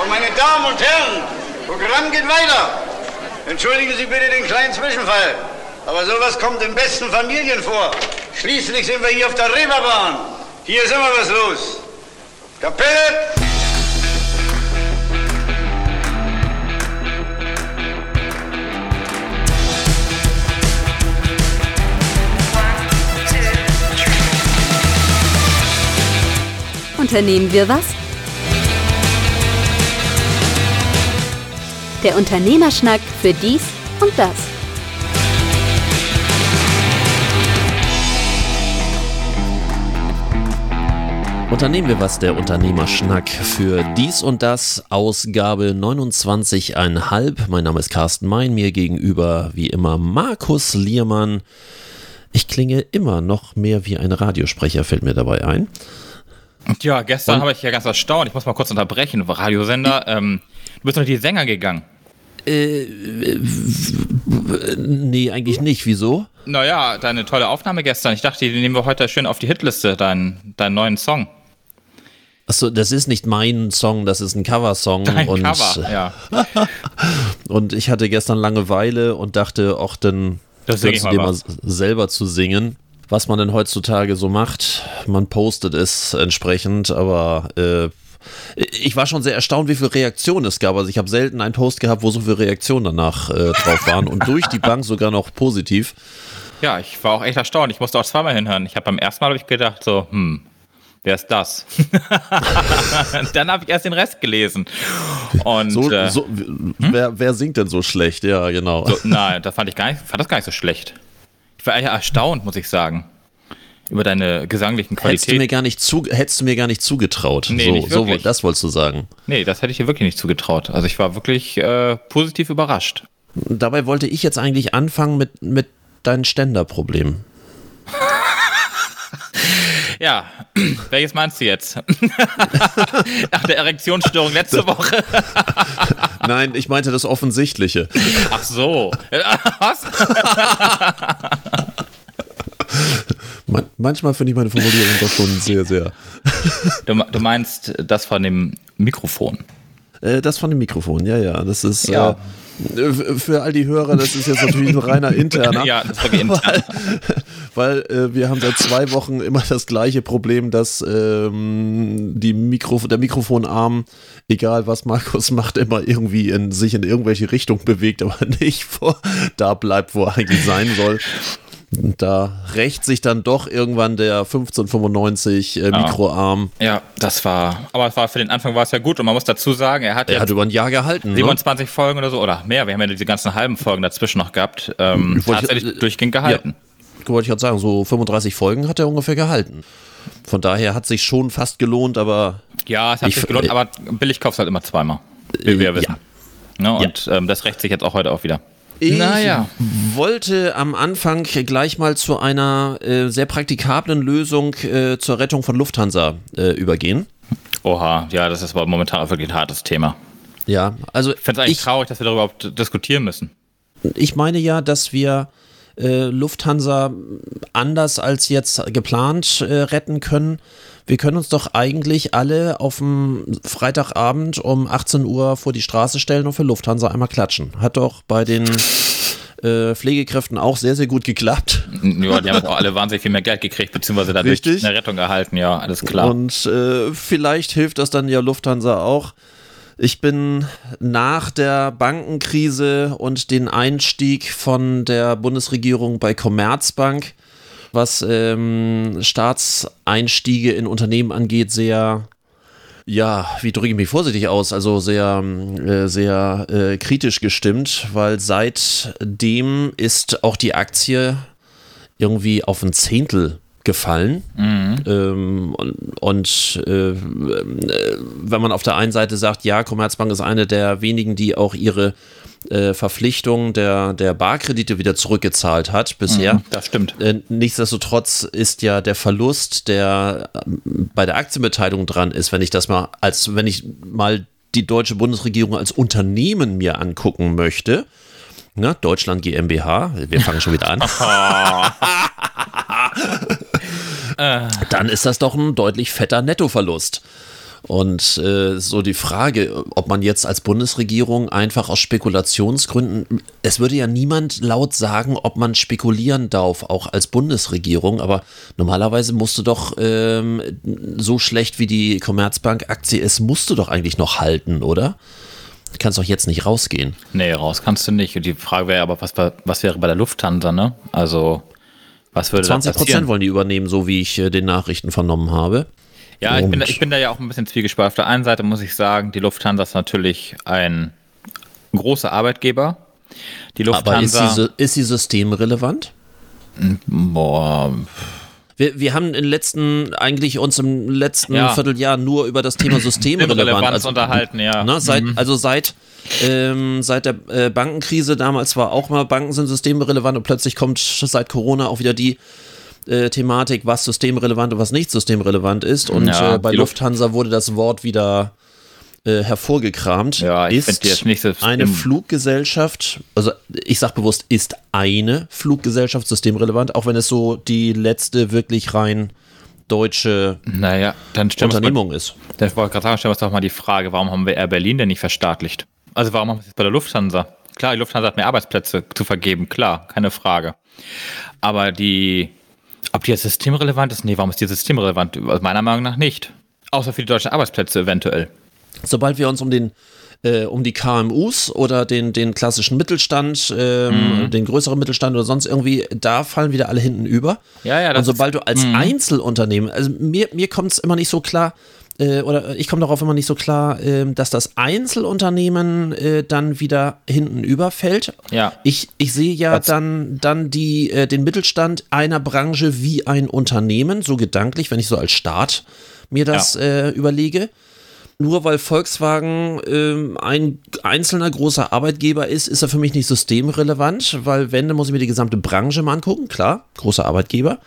So, meine Damen und Herren, Programm geht weiter. Entschuldigen Sie bitte den kleinen Zwischenfall. Aber sowas kommt in besten Familien vor. Schließlich sind wir hier auf der Reeperbahn. Hier ist immer was los. Kapelle! Unternehmen wir was? Der Unternehmerschnack für dies und das. Unternehmen wir was, der Unternehmerschnack für dies und das, Ausgabe 29,5. Mein Name ist Carsten Mein, mir gegenüber wie immer Markus Liermann. Ich klinge immer noch mehr wie ein Radiosprecher, fällt mir dabei ein. Ja, gestern habe ich ja ganz erstaunt. Ich muss mal kurz unterbrechen. Radiosender, ähm, du bist noch die Sänger gegangen. Äh, nee, eigentlich nicht. Wieso? Naja, deine tolle Aufnahme gestern. Ich dachte, die nehmen wir heute schön auf die Hitliste, deinen, deinen neuen Song. Achso, das ist nicht mein Song, das ist ein Coversong. Dein und, Cover, ja. und ich hatte gestern Langeweile und dachte, auch dann Das kannst du dir mal selber zu singen. Was man denn heutzutage so macht, man postet es entsprechend, aber äh, ich war schon sehr erstaunt, wie viele Reaktionen es gab. Also ich habe selten einen Post gehabt, wo so viele Reaktionen danach äh, drauf waren und durch die Bank sogar noch positiv. Ja, ich war auch echt erstaunt. Ich musste auch zweimal hinhören. Ich habe beim ersten Mal hab ich gedacht, so, hm, wer ist das? Dann habe ich erst den Rest gelesen. Und So, äh, so, wer, wer singt denn so schlecht? Ja, genau. so, nein, das fand ich gar nicht, fand das gar nicht so schlecht. Ich war eher erstaunt, muss ich sagen, über deine gesanglichen Hättest du, mir Qualitäten. gar nicht zu, hättest du mir gar nicht zugetraut. Nee, so, nicht so, das wolltest du sagen. Nee, das hätte ich dir wirklich nicht zugetraut. Also ich war wirklich äh, positiv überrascht. Dabei wollte ich jetzt eigentlich anfangen mit, mit deinen Ständerproblemen. Ja, welches meinst du jetzt? Nach der Erektionsstörung letzte Woche. Nein, ich meinte das Offensichtliche. Ach so. Was? Man, manchmal finde ich meine Formulierung doch schon sehr, sehr. Du, du meinst das von dem Mikrofon. Äh, das von dem Mikrofon, ja, ja. Das ist Ja. Äh, für all die Hörer, das ist jetzt natürlich ein reiner interner. Ja, das war intern. Weil äh, wir haben seit zwei Wochen immer das gleiche Problem, dass ähm, die Mikro der Mikrofonarm, egal was Markus macht, immer irgendwie in, sich in irgendwelche Richtung bewegt, aber nicht vor, da bleibt, wo er eigentlich sein soll. Da rächt sich dann doch irgendwann der 1595 äh, Mikroarm. Ja, das war, aber es war für den Anfang war es ja gut und man muss dazu sagen, er hat Er hat über ein Jahr gehalten. Ne? 27 Folgen oder so oder mehr. Wir haben ja diese ganzen halben Folgen dazwischen noch gehabt. Ähm, Ich wollte- tatsächlich durchgehend gehalten. wollte ich gerade sagen, so 35 Folgen hat er ungefähr gehalten. Von daher hat sich schon fast gelohnt, aber Ja, es hat Ich- sich gelohnt, äh, aber billig kaufst halt immer zweimal. Wie wir ja. wissen. Ne, und ähm, das rächt sich jetzt auch heute auch wieder. Ich Naja. wollte am Anfang gleich mal zu einer äh, sehr praktikablen Lösung äh, zur Rettung von Lufthansa äh, übergehen. Oha, ja, das ist aber momentan wirklich ein hartes Thema. Ja, also Ich finde es eigentlich ich, traurig, dass wir darüber überhaupt diskutieren müssen. ich meine ja, dass wir äh, Lufthansa anders als jetzt geplant äh, retten können. Wir können uns doch eigentlich alle auf dem Freitagabend um 18 Uhr vor die Straße stellen und für Lufthansa einmal klatschen. Hat doch bei den äh, Pflegekräften auch sehr, sehr gut geklappt. Ja, die haben auch alle wahnsinnig viel mehr Geld gekriegt, beziehungsweise dadurch Richtig. eine Rettung erhalten. Ja, alles klar. Und äh, vielleicht hilft das dann ja Lufthansa auch. Ich bin nach der Bankenkrise und den Einstieg von der Bundesregierung bei Commerzbank, was ähm, Staatseinstiege in Unternehmen angeht, sehr, ja, wie drücke ich mich vorsichtig aus, also sehr, äh, sehr äh, kritisch gestimmt, weil seitdem ist auch die Aktie irgendwie auf ein Zehntel gefallen. Ähm, und und äh, äh, wenn man auf der einen Seite sagt, ja, Commerzbank ist eine der wenigen, die auch ihre äh, Verpflichtung der, der Barkredite wieder zurückgezahlt hat bisher. Das stimmt. Äh, nichtsdestotrotz ist ja der Verlust, der ähm, bei der Aktienbeteiligung dran ist, wenn ich das mal als, wenn ich mal die deutsche Bundesregierung als Unternehmen mir angucken möchte, ne, Deutschland GmbH, wir fangen schon wieder an. Dann ist das doch ein deutlich fetter Nettoverlust. Und äh, so die Frage, ob man jetzt als Bundesregierung einfach aus Spekulationsgründen, es würde ja niemand laut sagen, ob man spekulieren darf, auch als Bundesregierung, aber normalerweise musst du doch ähm, so schlecht wie die Commerzbank-Aktie ist, musst du doch eigentlich noch halten, oder? Du kannst doch jetzt nicht rausgehen. Nee, raus kannst du nicht. Und die Frage wäre aber, was, was wäre bei der Lufthansa, ne? Also, was würde 20 Prozent wollen die übernehmen, so wie ich äh, den Nachrichten vernommen habe. Ja, ich bin, ich bin da ja auch ein bisschen zwiegespalten. Auf der einen Seite muss ich sagen, die Lufthansa ist natürlich ein großer Arbeitgeber. Die Lufthansa. Aber ist sie, ist sie systemrelevant? Boah. Wir, wir haben in letzten, eigentlich uns im letzten ja. Vierteljahr nur über das Thema Systemrelevanz also, unterhalten, ja. Ne, seit, mhm. Also seit, ähm, seit der äh, Bankenkrise damals war auch mal, Banken sind systemrelevant und plötzlich kommt seit Corona auch wieder die äh, Thematik, was systemrelevant und was nicht systemrelevant ist. Und ja, äh, bei Lufthansa wurde das Wort wieder äh, hervorgekramt. Ja, ist nicht eine Fluggesellschaft, also ich sage bewusst, ist eine Fluggesellschaft systemrelevant, auch wenn es so die letzte wirklich rein deutsche naja, dann Unternehmung mal, ist. Dann wollte ich gerade sagen, stellen wir uns doch mal die Frage, warum haben wir Air Berlin denn nicht verstaatlicht? Also warum haben wir es jetzt bei der Lufthansa? Klar, die Lufthansa hat mehr Arbeitsplätze zu vergeben, klar, keine Frage. Aber die ob die jetzt systemrelevant ist? Nee, warum ist die systemrelevant? Meiner Meinung nach nicht. Außer für die deutschen Arbeitsplätze eventuell. Sobald wir uns um den äh, um die KMUs oder den, den klassischen Mittelstand, ähm, mhm. den größeren Mittelstand oder sonst irgendwie, da fallen wieder alle hinten über. Ja, ja, Und sobald du als mhm. Einzelunternehmen, also mir, mir kommt es immer nicht so klar, äh, oder ich komme darauf immer nicht so klar, äh, dass das Einzelunternehmen äh, dann wieder hinten überfällt. Ja. Ich, ich sehe ja Was? dann, dann die, äh, den Mittelstand einer Branche wie ein Unternehmen, so gedanklich, wenn ich so als Staat mir das ja. Äh, überlege nur weil Volkswagen ähm, ein einzelner großer Arbeitgeber ist, ist er für mich nicht systemrelevant, weil wenn, dann muss ich mir die gesamte Branche mal angucken, klar, großer Arbeitgeber.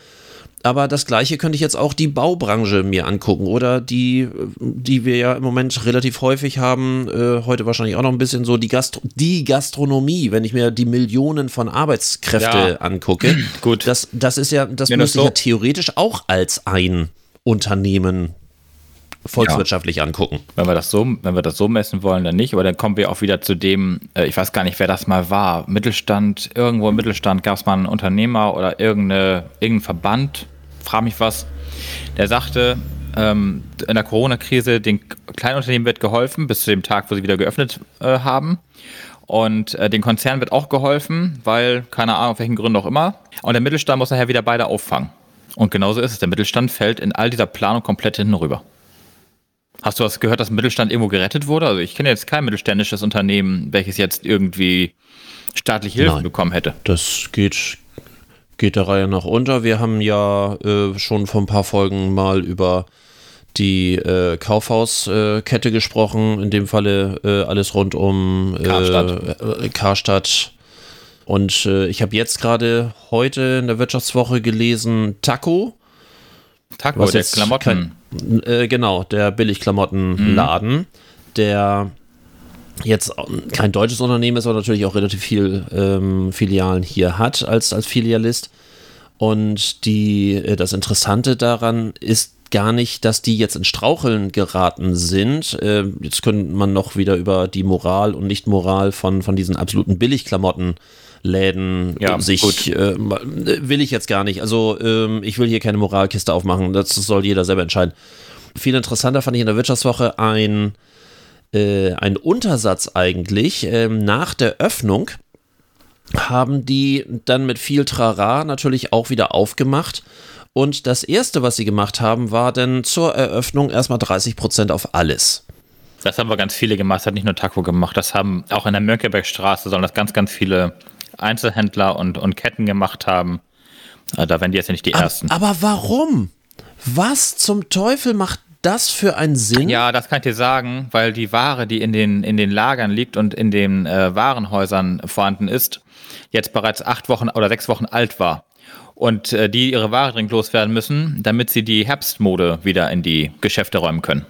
Aber das gleiche könnte ich jetzt auch die Baubranche mir angucken oder die, die wir ja im Moment relativ häufig haben, äh, heute wahrscheinlich auch noch ein bisschen so die, Gastro die Gastronomie, wenn ich mir die Millionen von Arbeitskräfte ja. angucke. Gut. Das, das ist ja, das müsste so ja theoretisch auch als ein Unternehmen volkswirtschaftlich ja. angucken. Wenn wir das so, wenn wir das so messen wollen, dann nicht. Aber dann kommen wir auch wieder zu dem, äh, ich weiß gar nicht, wer das mal war. Mittelstand, irgendwo im Mittelstand gab es mal einen Unternehmer oder irgendeine, irgendein Verband, frage mich was, der sagte, ähm, in der Corona-Krise, den kleinen Unternehmen wird geholfen, bis zu dem Tag, wo sie wieder geöffnet äh, haben. Und äh, den Konzernen wird auch geholfen, weil, keine Ahnung, auf welchen Gründen auch immer. Und der Mittelstand muss nachher wieder beide auffangen. Und genauso ist es. Der Mittelstand fällt in all dieser Planung komplett hinten rüber. Hast du was gehört, dass Mittelstand irgendwo gerettet wurde? Also ich kenne jetzt kein mittelständisches Unternehmen, welches jetzt irgendwie staatliche Hilfe Nein, bekommen hätte. Das geht, geht der Reihe nach unter. Wir haben ja äh, schon vor ein paar Folgen mal über die äh, Kaufhauskette äh, gesprochen, in dem Falle äh, alles rund um äh, Karstadt. Äh, Karstadt. Und ich habe jetzt gerade heute in der Wirtschaftswoche gelesen, Taco. Taco, der Klamotten. Kein, genau, der Billigklamottenladen, mhm. der jetzt kein deutsches Unternehmen ist, aber natürlich auch relativ viel ähm, Filialen hier hat als, als Filialist. Und die, äh, das Interessante daran ist gar nicht, dass die jetzt in Straucheln geraten sind. Äh, jetzt könnte man noch wieder über die Moral und Nichtmoral von, von diesen absoluten Billigklamottenläden ja, sich äh, will ich jetzt gar nicht. Also ähm, ich will hier keine Moralkiste aufmachen. Das soll jeder selber entscheiden. Viel interessanter fand ich in der Wirtschaftswoche ein äh, ein Untersatz eigentlich ähm, nach der Öffnung haben die dann mit viel Trara natürlich auch wieder aufgemacht. Und das erste, was sie gemacht haben, war dann zur Eröffnung erstmal 30 Prozent auf alles. Das haben wir ganz viele gemacht, das hat nicht nur Taco gemacht, das haben auch in der Mönckebergstraße, sondern das ganz, ganz viele Einzelhändler und, und Ketten gemacht haben. Äh, da werden die jetzt ja nicht die aber, Ersten. Aber warum? Was zum Teufel macht das für einen Sinn? Ja, das kann ich dir sagen, weil die Ware, die in den, in den Lagern liegt und in den äh, Warenhäusern vorhanden ist, jetzt bereits acht Wochen oder sechs Wochen alt war. Und äh, die ihre Ware dringend loswerden müssen, damit sie die Herbstmode wieder in die Geschäfte räumen können.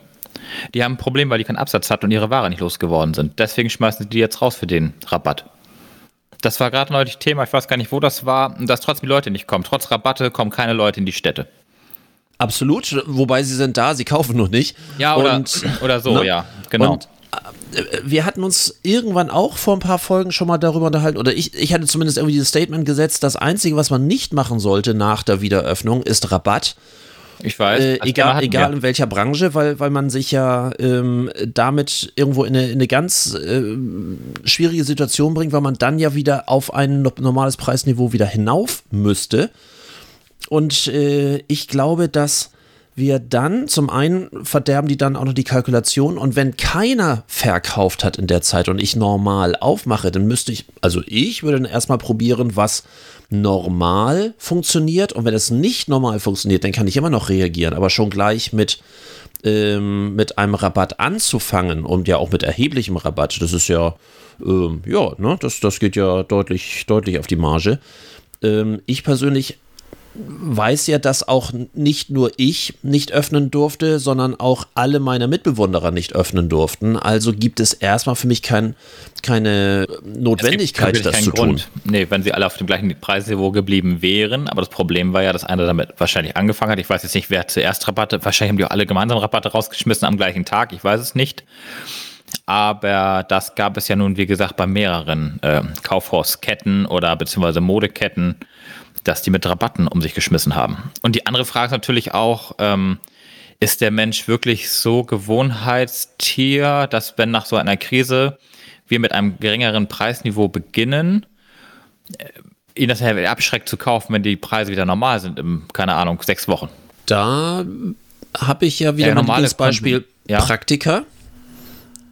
Die haben ein Problem, weil die keinen Absatz hatten und ihre Ware nicht losgeworden sind. Deswegen schmeißen sie die jetzt raus für den Rabatt. Das war gerade neulich Thema, ich weiß gar nicht, wo das war, dass trotzdem die Leute nicht kommen. Trotz Rabatte kommen keine Leute in die Städte. Absolut, wobei sie sind da, sie kaufen noch nicht. Ja, oder, Und, oder so, ne? ja, genau. Und äh, wir hatten uns irgendwann auch vor ein paar Folgen schon mal darüber unterhalten, oder ich, ich hatte zumindest irgendwie dieses Statement gesetzt, das Einzige, was man nicht machen sollte nach der Wiederöffnung, ist Rabatt. Ich weiß. Äh, Thema egal egal wir. in welcher Branche, weil, weil man sich ja ähm, damit irgendwo in eine, in eine ganz ähm, schwierige Situation bringt, weil man dann ja wieder auf ein no- normales Preisniveau wieder hinauf müsste. Und äh, ich glaube, dass wir dann zum einen verderben die dann auch noch die Kalkulation und wenn keiner verkauft hat in der Zeit und ich normal aufmache, dann müsste ich, also ich würde dann erstmal probieren, was normal funktioniert und wenn es nicht normal funktioniert, dann kann ich immer noch reagieren, aber schon gleich mit ähm, mit einem Rabatt anzufangen und ja auch mit erheblichem Rabatt, das ist ja ähm, ja, ne, das, das geht ja deutlich deutlich auf die Marge. Ähm, ich persönlich weiß ja, dass auch nicht nur ich nicht öffnen durfte, sondern auch alle meine Mitbewohner nicht öffnen durften. Also gibt es erstmal für mich kein, keine Notwendigkeit, das zu keinen tun. Grund. Nee, wenn sie alle auf dem gleichen Preisniveau geblieben wären, aber das Problem war ja, dass einer damit wahrscheinlich angefangen hat. Ich weiß jetzt nicht, wer zuerst Rabatte, wahrscheinlich haben die auch alle gemeinsam Rabatte rausgeschmissen am gleichen Tag, ich weiß es nicht. Aber das gab es ja nun, wie gesagt, bei mehreren äh, Kaufhausketten oder beziehungsweise Modeketten, dass die mit Rabatten um sich geschmissen haben. Und die andere Frage ist natürlich auch, ähm, ist der Mensch wirklich so Gewohnheitstier, dass wenn nach so einer Krise wir mit einem geringeren Preisniveau beginnen, äh, ihn das abschreckt zu kaufen, wenn die Preise wieder normal sind, in, keine Ahnung, sechs Wochen. Da habe ich ja wieder Ja, mein normale Beispiel ja. Praktika.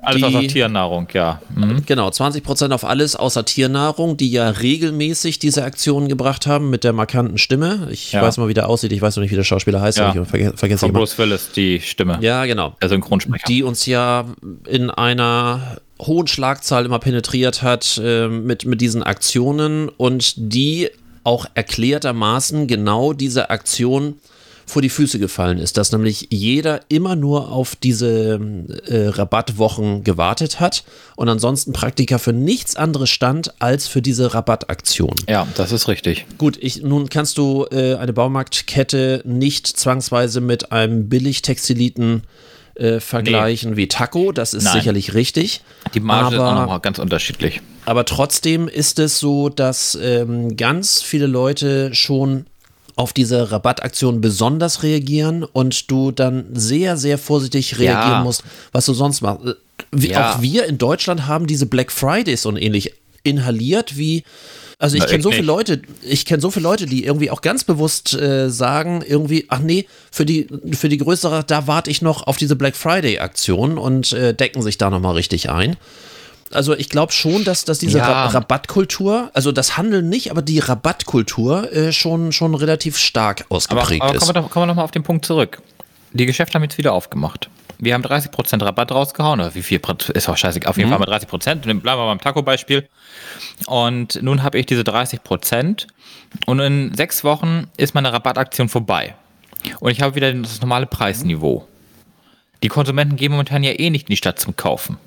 Alles außer Tiernahrung, ja. Mhm. Genau, 20% auf alles außer Tiernahrung, die ja regelmäßig diese Aktionen gebracht haben mit der markanten Stimme. Ich Ja. weiß mal, wie der aussieht. Ich weiß noch nicht, wie der Schauspieler heißt. Ja. Ich verge vergesse Von. Bruce Willis, die Stimme. Ja, genau. Der Synchronsprecher. die uns ja in einer hohen Schlagzahl immer penetriert hat äh, mit, mit diesen Aktionen und die auch erklärtermaßen genau diese Aktion vor die Füße gefallen ist, dass nämlich jeder immer nur auf diese äh, Rabattwochen gewartet hat und ansonsten Praktika für nichts anderes stand als für diese Rabattaktion. ja, das ist richtig. Gut, ich, nun kannst du äh, eine Baumarktkette nicht zwangsweise mit einem Billigtextiliten äh, vergleichen wie Taco, das ist Nein. sicherlich richtig. Die Marge ist auch aber, nochmal ganz unterschiedlich. aber trotzdem ist es so, dass ähm, ganz viele Leute schon auf diese Rabattaktion besonders reagieren und du dann sehr, sehr vorsichtig reagieren Ja. musst, was du sonst machst. Wie, Ja. Auch wir in Deutschland haben diese Black Fridays und ähnlich inhaliert wie also ich kenne so viele. Leute, ich kenne so viele Leute, die irgendwie auch ganz bewusst äh, sagen, irgendwie, ach nee, für die, für die größere, da warte ich noch auf diese Black Friday-Aktion und äh, decken sich da nochmal richtig ein. Also ich glaube schon, dass, dass diese Ja. Ra Rabattkultur, also das Handeln nicht, aber die Rabattkultur äh, schon, schon relativ stark Aber, ausgeprägt aber ist. kommen wir, doch, kommen wir noch mal auf den Punkt zurück. Die Geschäfte haben jetzt wieder aufgemacht. Wir haben 30% Rabatt rausgehauen, oder wie viel, Prozent- ist auch scheiße, auf jeden Fall mal 30%. Bleiben wir beim Taco-Beispiel. Und nun habe ich diese 30% und in sechs Wochen ist meine Rabattaktion vorbei. Und ich habe wieder das normale Preisniveau. Die Konsumenten gehen momentan ja eh nicht in die Stadt zum Kaufen.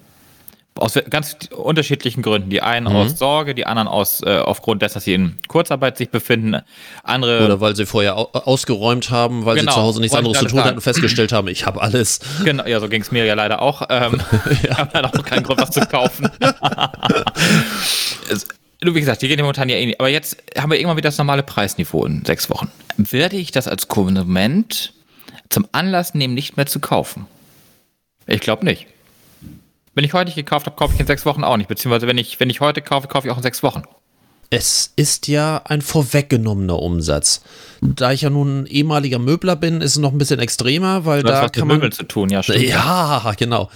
Aus ganz unterschiedlichen Gründen. Die einen aus Sorge, die anderen aus, äh, aufgrund dessen, dass sie in Kurzarbeit sich befinden. Andere Oder weil sie vorher au ausgeräumt haben, weil Genau, sie zu Hause nichts anderes zu tun hatten und festgestellt haben, ich habe alles. Genau, ja, so ging es mir ja leider auch. Ähm, Ich habe leider auch keinen Grund, was zu kaufen. Du, wie gesagt, die gehen momentan ja eh nicht. Aber jetzt haben wir irgendwann wieder das normale Preisniveau in sechs Wochen. Werde ich das als Konsument zum Anlass nehmen, nicht mehr zu kaufen? Ich glaube nicht. Wenn ich heute nicht gekauft habe, kaufe ich in sechs Wochen auch nicht. Beziehungsweise wenn ich, wenn ich heute kaufe, kaufe ich auch in sechs Wochen. Es ist ja ein vorweggenommener Umsatz. Da ich ja nun ein ehemaliger Möbler bin, ist es noch ein bisschen extremer, weil Das da hat kann mit man Möbeln zu tun, ja, stimmt. Ja, genau.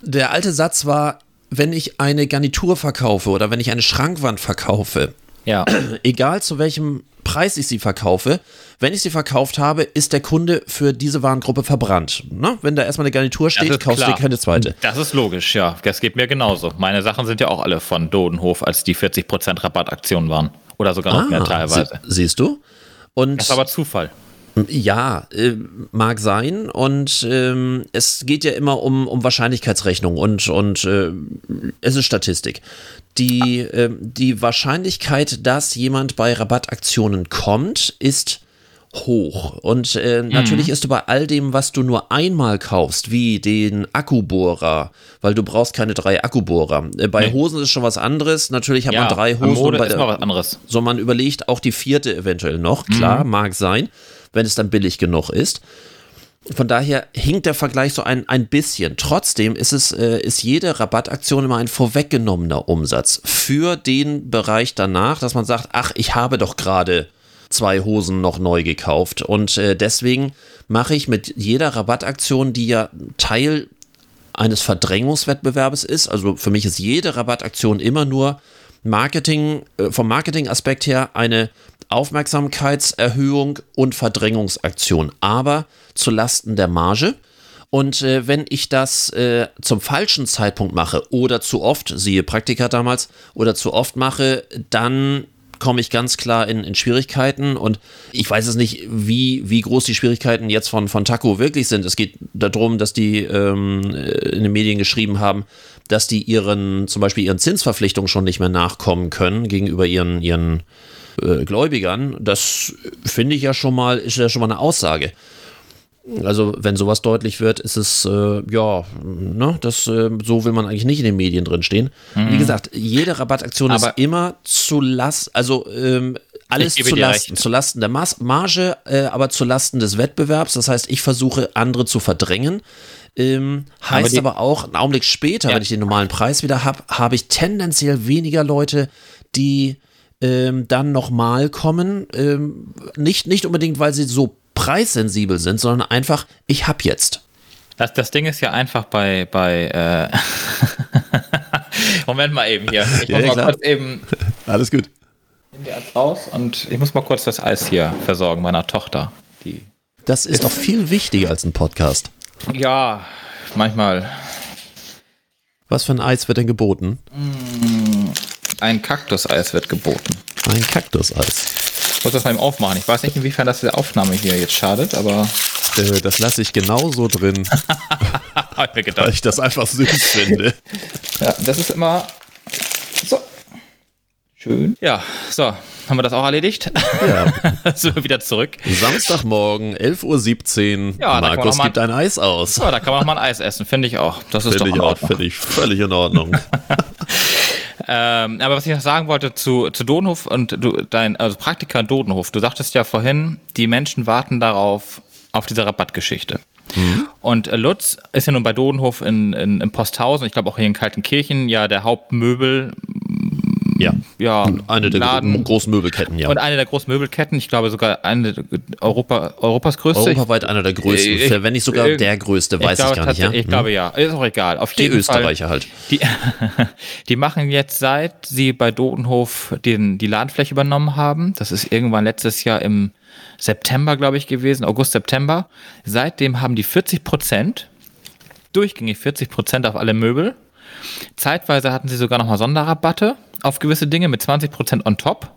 Der alte Satz war, wenn ich eine Garnitur verkaufe oder wenn ich eine Schrankwand verkaufe, Ja. egal zu welchem Preis ich sie verkaufe, wenn ich sie verkauft habe, ist der Kunde für diese Warengruppe verbrannt. Ne? Wenn da erstmal eine Garnitur steht, kaufst du dir keine zweite. Das ist logisch, ja. Das geht mir genauso. Meine Sachen sind ja auch alle von Dodenhof, als die 40% Rabattaktion waren. Oder sogar noch mehr teilweise. sie- siehst du? Und Das ist aber Zufall. Ja, äh, mag sein. Und ähm, es geht ja immer um, um Wahrscheinlichkeitsrechnung und, und äh, es ist Statistik. Die, ähm, die Wahrscheinlichkeit, dass jemand bei Rabattaktionen kommt, ist hoch. Und äh, natürlich ist du bei all dem, was du nur einmal kaufst, wie den Akkubohrer, weil du brauchst keine drei Akkubohrer. Äh, bei Nee. Hosen ist schon was anderes. Natürlich hat Ja, man drei Hosen. Mode und bei ist noch was anderes. So, man überlegt auch die vierte eventuell noch. Mhm. Klar, mag sein, wenn es dann billig genug ist. Von daher hinkt der Vergleich so ein, ein bisschen. Trotzdem ist es, äh, ist jede Rabattaktion immer ein vorweggenommener Umsatz für den Bereich danach, dass man sagt, ach, ich habe doch gerade zwei Hosen noch neu gekauft. Und äh, deswegen mache ich mit jeder Rabattaktion, die ja Teil eines Verdrängungswettbewerbs ist, also für mich ist jede Rabattaktion immer nur Marketing, äh, vom Marketingaspekt her eine Aufmerksamkeitserhöhung und Verdrängungsaktion, aber zu Lasten der Marge. Und äh, wenn ich das äh, zum falschen Zeitpunkt mache oder zu oft, siehe Praktika damals, oder zu oft mache, dann komme ich ganz klar in, in Schwierigkeiten und ich weiß es nicht, wie, wie groß die Schwierigkeiten jetzt von, von Taco wirklich sind. Es geht darum, dass die ähm, in den Medien geschrieben haben, dass die ihren, zum Beispiel ihren Zinsverpflichtungen schon nicht mehr nachkommen können gegenüber ihren, ihren äh, Gläubigern. Das finde ich ja schon mal, ist ja schon mal eine Aussage. Also, wenn sowas deutlich wird, ist es, äh, ja, ne, das, äh, so will man eigentlich nicht in den Medien drin stehen. Wie gesagt, jede Rabattaktion Aber- ist immer zu Lasten, also ähm, alles zu Lasten, zu Lasten der Mas Marge, äh, aber zu Lasten des Wettbewerbs. Das heißt, ich versuche, andere zu verdrängen. Ähm, heißt die- aber, auch, einen Augenblick später, Ja. wenn ich den normalen Preis wieder habe, habe ich tendenziell weniger Leute, die ähm, dann nochmal kommen. Ähm, nicht, nicht unbedingt, weil sie so preissensibel sind, sondern einfach, ich hab jetzt. Das, das Ding ist ja einfach bei, bei äh Moment mal eben hier. Ich Ja, muss mal klar. kurz eben Alles gut. in die Eis raus und ich muss mal kurz das Eis hier versorgen meiner Tochter. Die Das ist auch viel wichtiger als ein Podcast. ja, manchmal Was für ein Eis wird denn geboten? ein Kaktuseis wird geboten. Ein Kaktuseis. Ich muss das mal eben aufmachen. Ich weiß nicht, inwiefern das der Aufnahme hier jetzt schadet, aber Äh, das lasse ich genauso drin, hab ich mir weil gedacht. ich das einfach süß finde. Ja, das ist immer. Schön. Ja, so, haben wir das auch erledigt? Ja. sind wir wieder zurück. Samstagmorgen, 11.17 Uhr. Ja, Markus gibt ein Eis aus. So, da kann man noch mal ein Eis essen, finde ich auch. Das ist Finde doch auch, finde ich völlig in Ordnung. Ähm, aber was ich noch sagen wollte zu, zu Dodenhof und du, dein, also Praktika in Dodenhof, du sagtest ja vorhin, die Menschen warten darauf, auf diese Rabattgeschichte. Und äh, Lutz ist ja nun bei Dodenhof in, in, in Posthausen, ich glaube auch hier in Kaltenkirchen, ja der Hauptmöbel, ja. ja, Eine der Laden großen Möbelketten, ja. und eine der großen Möbelketten, ich glaube sogar eine der Europa, Europas größte. Europaweit einer der größten, Ich- wenn nicht sogar ich- der größte, weiß ich, glaube gar nicht. Ja? Ich Hm. glaube ja, ist auch egal. Auf die Österreicher Fall, halt. Die, die machen jetzt, seit sie bei Dodenhof den, die Ladenfläche übernommen haben, das ist irgendwann letztes Jahr im September, glaube ich, gewesen, August, September. Seitdem haben die 40 Prozent, durchgängig 40 Prozent auf alle Möbel. Zeitweise hatten sie sogar nochmal Sonderrabatte auf gewisse Dinge mit 20 Prozent on top.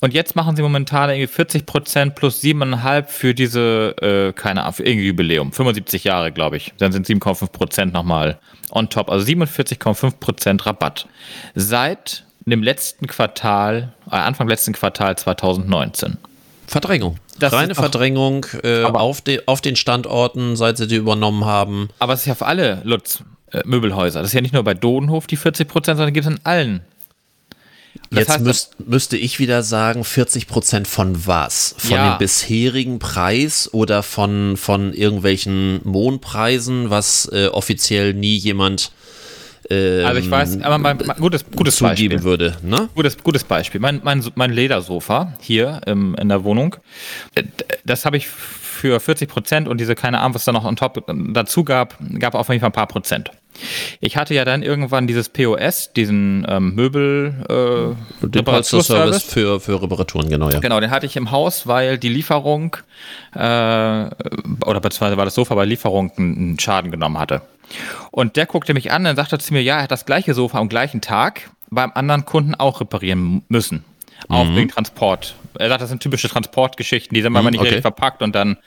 Und jetzt machen sie momentan irgendwie 40 Prozent plus 7,5% für diese, äh, keine Ahnung, für irgendwie Jubiläum. 75 Jahre, glaube ich. Dann sind 7,5 Prozent nochmal on top. Also 47,5 Prozent Rabatt. Seit dem letzten Quartal, äh, Anfang letzten Quartal 2019. Verdrängung. Das Reine Verdrängung äh, auf, de, auf den Standorten, seit sie die übernommen haben. Aber es ist ja für alle Lutz äh, Möbelhäuser. Das ist ja nicht nur bei Dodenhof die 40 Prozent, sondern gibt es in allen. Das Jetzt heißt, müsst, müsste ich wieder sagen, 40 Prozent von was? Von Ja. dem bisherigen Preis oder von, von irgendwelchen Mondpreisen, was äh, offiziell nie jemand ähm, Also ich weiß, aber mein, mein, gutes, gutes zugeben Beispiel. würde. Ne? Gutes, gutes Beispiel. Mein, mein, mein Ledersofa hier im, in der Wohnung, äh, das habe ich für 40 Prozent und diese keine Ahnung, was da noch on top dazu gab, gab auf jeden Fall ein paar Prozent. Ich hatte ja dann irgendwann dieses POS, diesen ähm, Möbel äh, Den Reparaturservice. für, für Reparaturen, genau, ja. Genau, den hatte ich im Haus, weil die Lieferung, äh, oder beziehungsweise war das Sofa bei Lieferung einen Schaden genommen hatte. Und der guckte mich an, dann sagte zu mir, ja, er hat das gleiche Sofa am gleichen Tag beim anderen Kunden auch reparieren müssen. Auch Mhm. wegen Transport. Er sagt, das sind typische Transportgeschichten, die sind manchmal nicht okay. richtig verpackt und dann,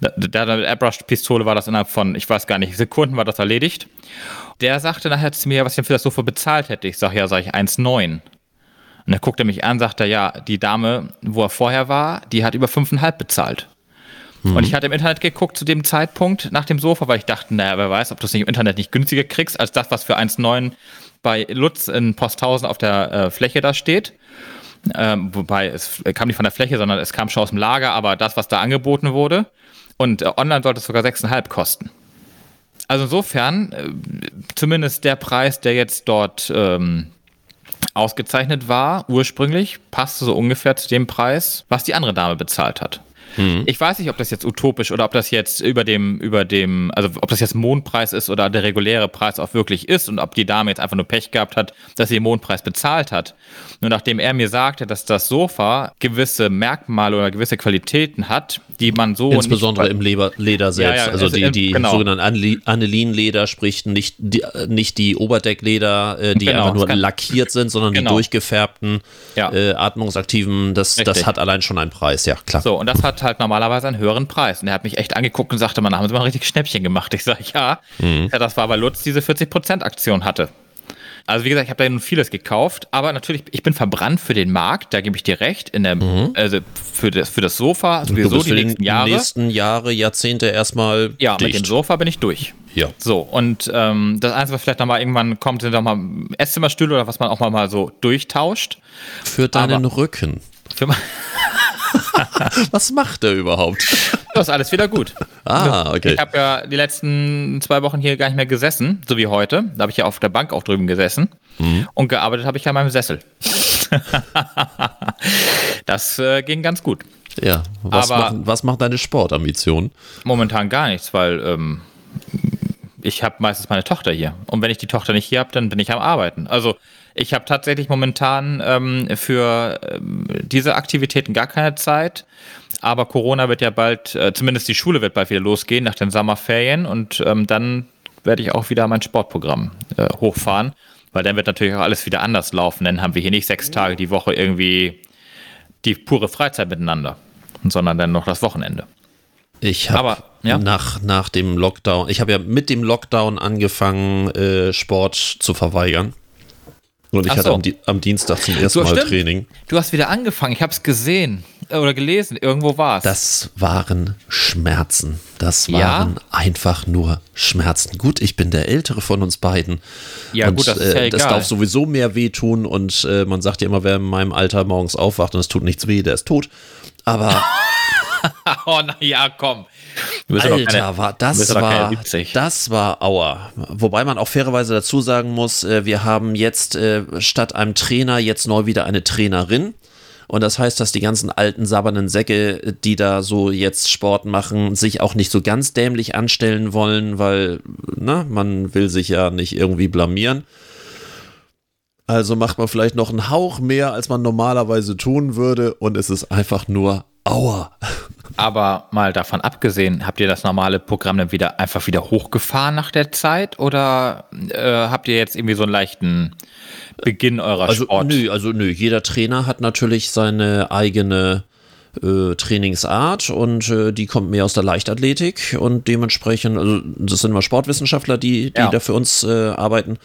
da, da mit Airbrush-Pistole war das innerhalb von, ich weiß gar nicht, Sekunden war das erledigt. Der sagte nachher zu mir, was ich denn für das Sofa bezahlt hätte. Ich sage, ja, sag ich 1,9. Und er guckte mich an, sagte, ja, die Dame, wo er vorher war, die hat über 5,5 bezahlt. Und ich hatte im Internet geguckt zu dem Zeitpunkt nach dem Sofa, weil ich dachte, naja, wer weiß, ob du es nicht im Internet nicht günstiger kriegst, als das, was für 1,9 bei Lutz in Posthausen auf der äh, Fläche da steht. Ähm, wobei es kam nicht von der Fläche, sondern es kam schon aus dem Lager, aber das, was da angeboten wurde. Und äh, online sollte es sogar 6,5 kosten. Also insofern, äh, zumindest der Preis, der jetzt dort ähm, ausgezeichnet war, ursprünglich, passte so ungefähr zu dem Preis, was die andere Dame bezahlt hat. Ich weiß nicht, ob das jetzt utopisch oder ob das jetzt über dem, über dem, also ob das jetzt Mondpreis ist oder der reguläre Preis auch wirklich ist und ob die Dame jetzt einfach nur Pech gehabt hat, dass sie den Mondpreis bezahlt hat. Nur nachdem er mir sagte, dass das Sofa gewisse Merkmale oder gewisse Qualitäten hat, die man so Insbesondere im Leber, Leder selbst. ja, also es- die, die genau. sogenannten Anilin-Leder, sprich nicht die, nicht die Oberdeck-Leder, äh, die Genau, einfach nur lackiert sind, sondern Genau. die durchgefärbten, Ja. äh, atmungsaktiven, das, das hat allein schon einen Preis, ja klar. So, und das hat halt normalerweise einen höheren Preis. Und er hat mich echt angeguckt und sagte, man, haben sie mal ein richtig Schnäppchen gemacht. Ich sage, ja. ja. Das war, weil Lutz diese 40%-Aktion hatte. Also wie gesagt, ich habe da nun vieles gekauft, aber natürlich, ich bin verbrannt für den Markt, da gebe ich dir recht. In der, Also für das, für das Sofa Du sowieso bist die für nächsten die Jahre. nächsten Jahre, Jahrzehnte erstmal ja, mit dem dicht. Sofa bin ich durch. Ja. So, und ähm, das Einzige, was vielleicht nochmal irgendwann kommt, sind nochmal Esszimmerstühle oder was man auch mal, mal so durchtauscht. Für deinen Aber- Rücken. Für Was macht er überhaupt? Das ist alles wieder gut. Ah, okay. Ich habe ja die letzten zwei Wochen hier gar nicht mehr gesessen, so wie heute. Da habe ich ja auf der Bank auch drüben gesessen. Mhm. Und gearbeitet habe ich ja in meinem Sessel. das äh, ging ganz gut. Ja, was, Aber- machen, was macht deine Sportambition? Momentan gar nichts, weil ähm, ich habe meistens meine Tochter hier. Und wenn ich die Tochter nicht hier habe, dann bin ich am Arbeiten. Also ich habe tatsächlich momentan ähm, für ähm, diese Aktivitäten gar keine Zeit. Aber Corona wird ja bald, äh, zumindest die Schule wird bald wieder losgehen nach den Sommerferien. Und ähm, dann werde ich auch wieder mein Sportprogramm äh, hochfahren. Weil dann wird natürlich auch alles wieder anders laufen. Dann haben wir hier nicht sechs Tage die Woche irgendwie die pure Freizeit miteinander, sondern dann noch das Wochenende. Ich habe ja. nach, nach dem Lockdown, ich habe ja mit dem Lockdown angefangen, äh, Sport zu verweigern. Und ich Ach hatte so. am, am Dienstag zum ersten So, Mal stimmt. Training. Du hast wieder angefangen. Ich habe es gesehen äh, oder gelesen. Irgendwo war es. Das waren Schmerzen. Das Ja? waren einfach nur Schmerzen. Gut, ich bin der Ältere von uns beiden. Ja, und, gut, das ist ja äh, das darf sowieso mehr wehtun. Und äh, man sagt ja immer, wer in meinem Alter morgens aufwacht und es tut nichts weh, der ist tot. Aber oh, na ja, komm. Alter, keine- war das war 70. das war Aua. Wobei man auch fairerweise dazu sagen muss, äh, wir haben jetzt äh, statt einem Trainer jetzt neu wieder eine Trainerin. Und das heißt, dass die ganzen alten sabbernden Säcke, die da so jetzt Sport machen, sich auch nicht so ganz dämlich anstellen wollen, weil, na, man will sich ja nicht irgendwie blamieren. Also macht man vielleicht noch einen Hauch mehr, als man normalerweise tun würde. Und es ist einfach nur Aua. Aber mal davon abgesehen, habt ihr das normale Programm dann wieder einfach wieder hochgefahren nach der Zeit oder äh, habt ihr jetzt irgendwie so einen leichten Beginn eurer Also Sport? nö, also nö, jeder Trainer hat natürlich seine eigene äh, Trainingsart und äh, die kommt mehr aus der Leichtathletik und dementsprechend, also das sind immer Sportwissenschaftler, die, die Ja. da für uns äh, arbeiten.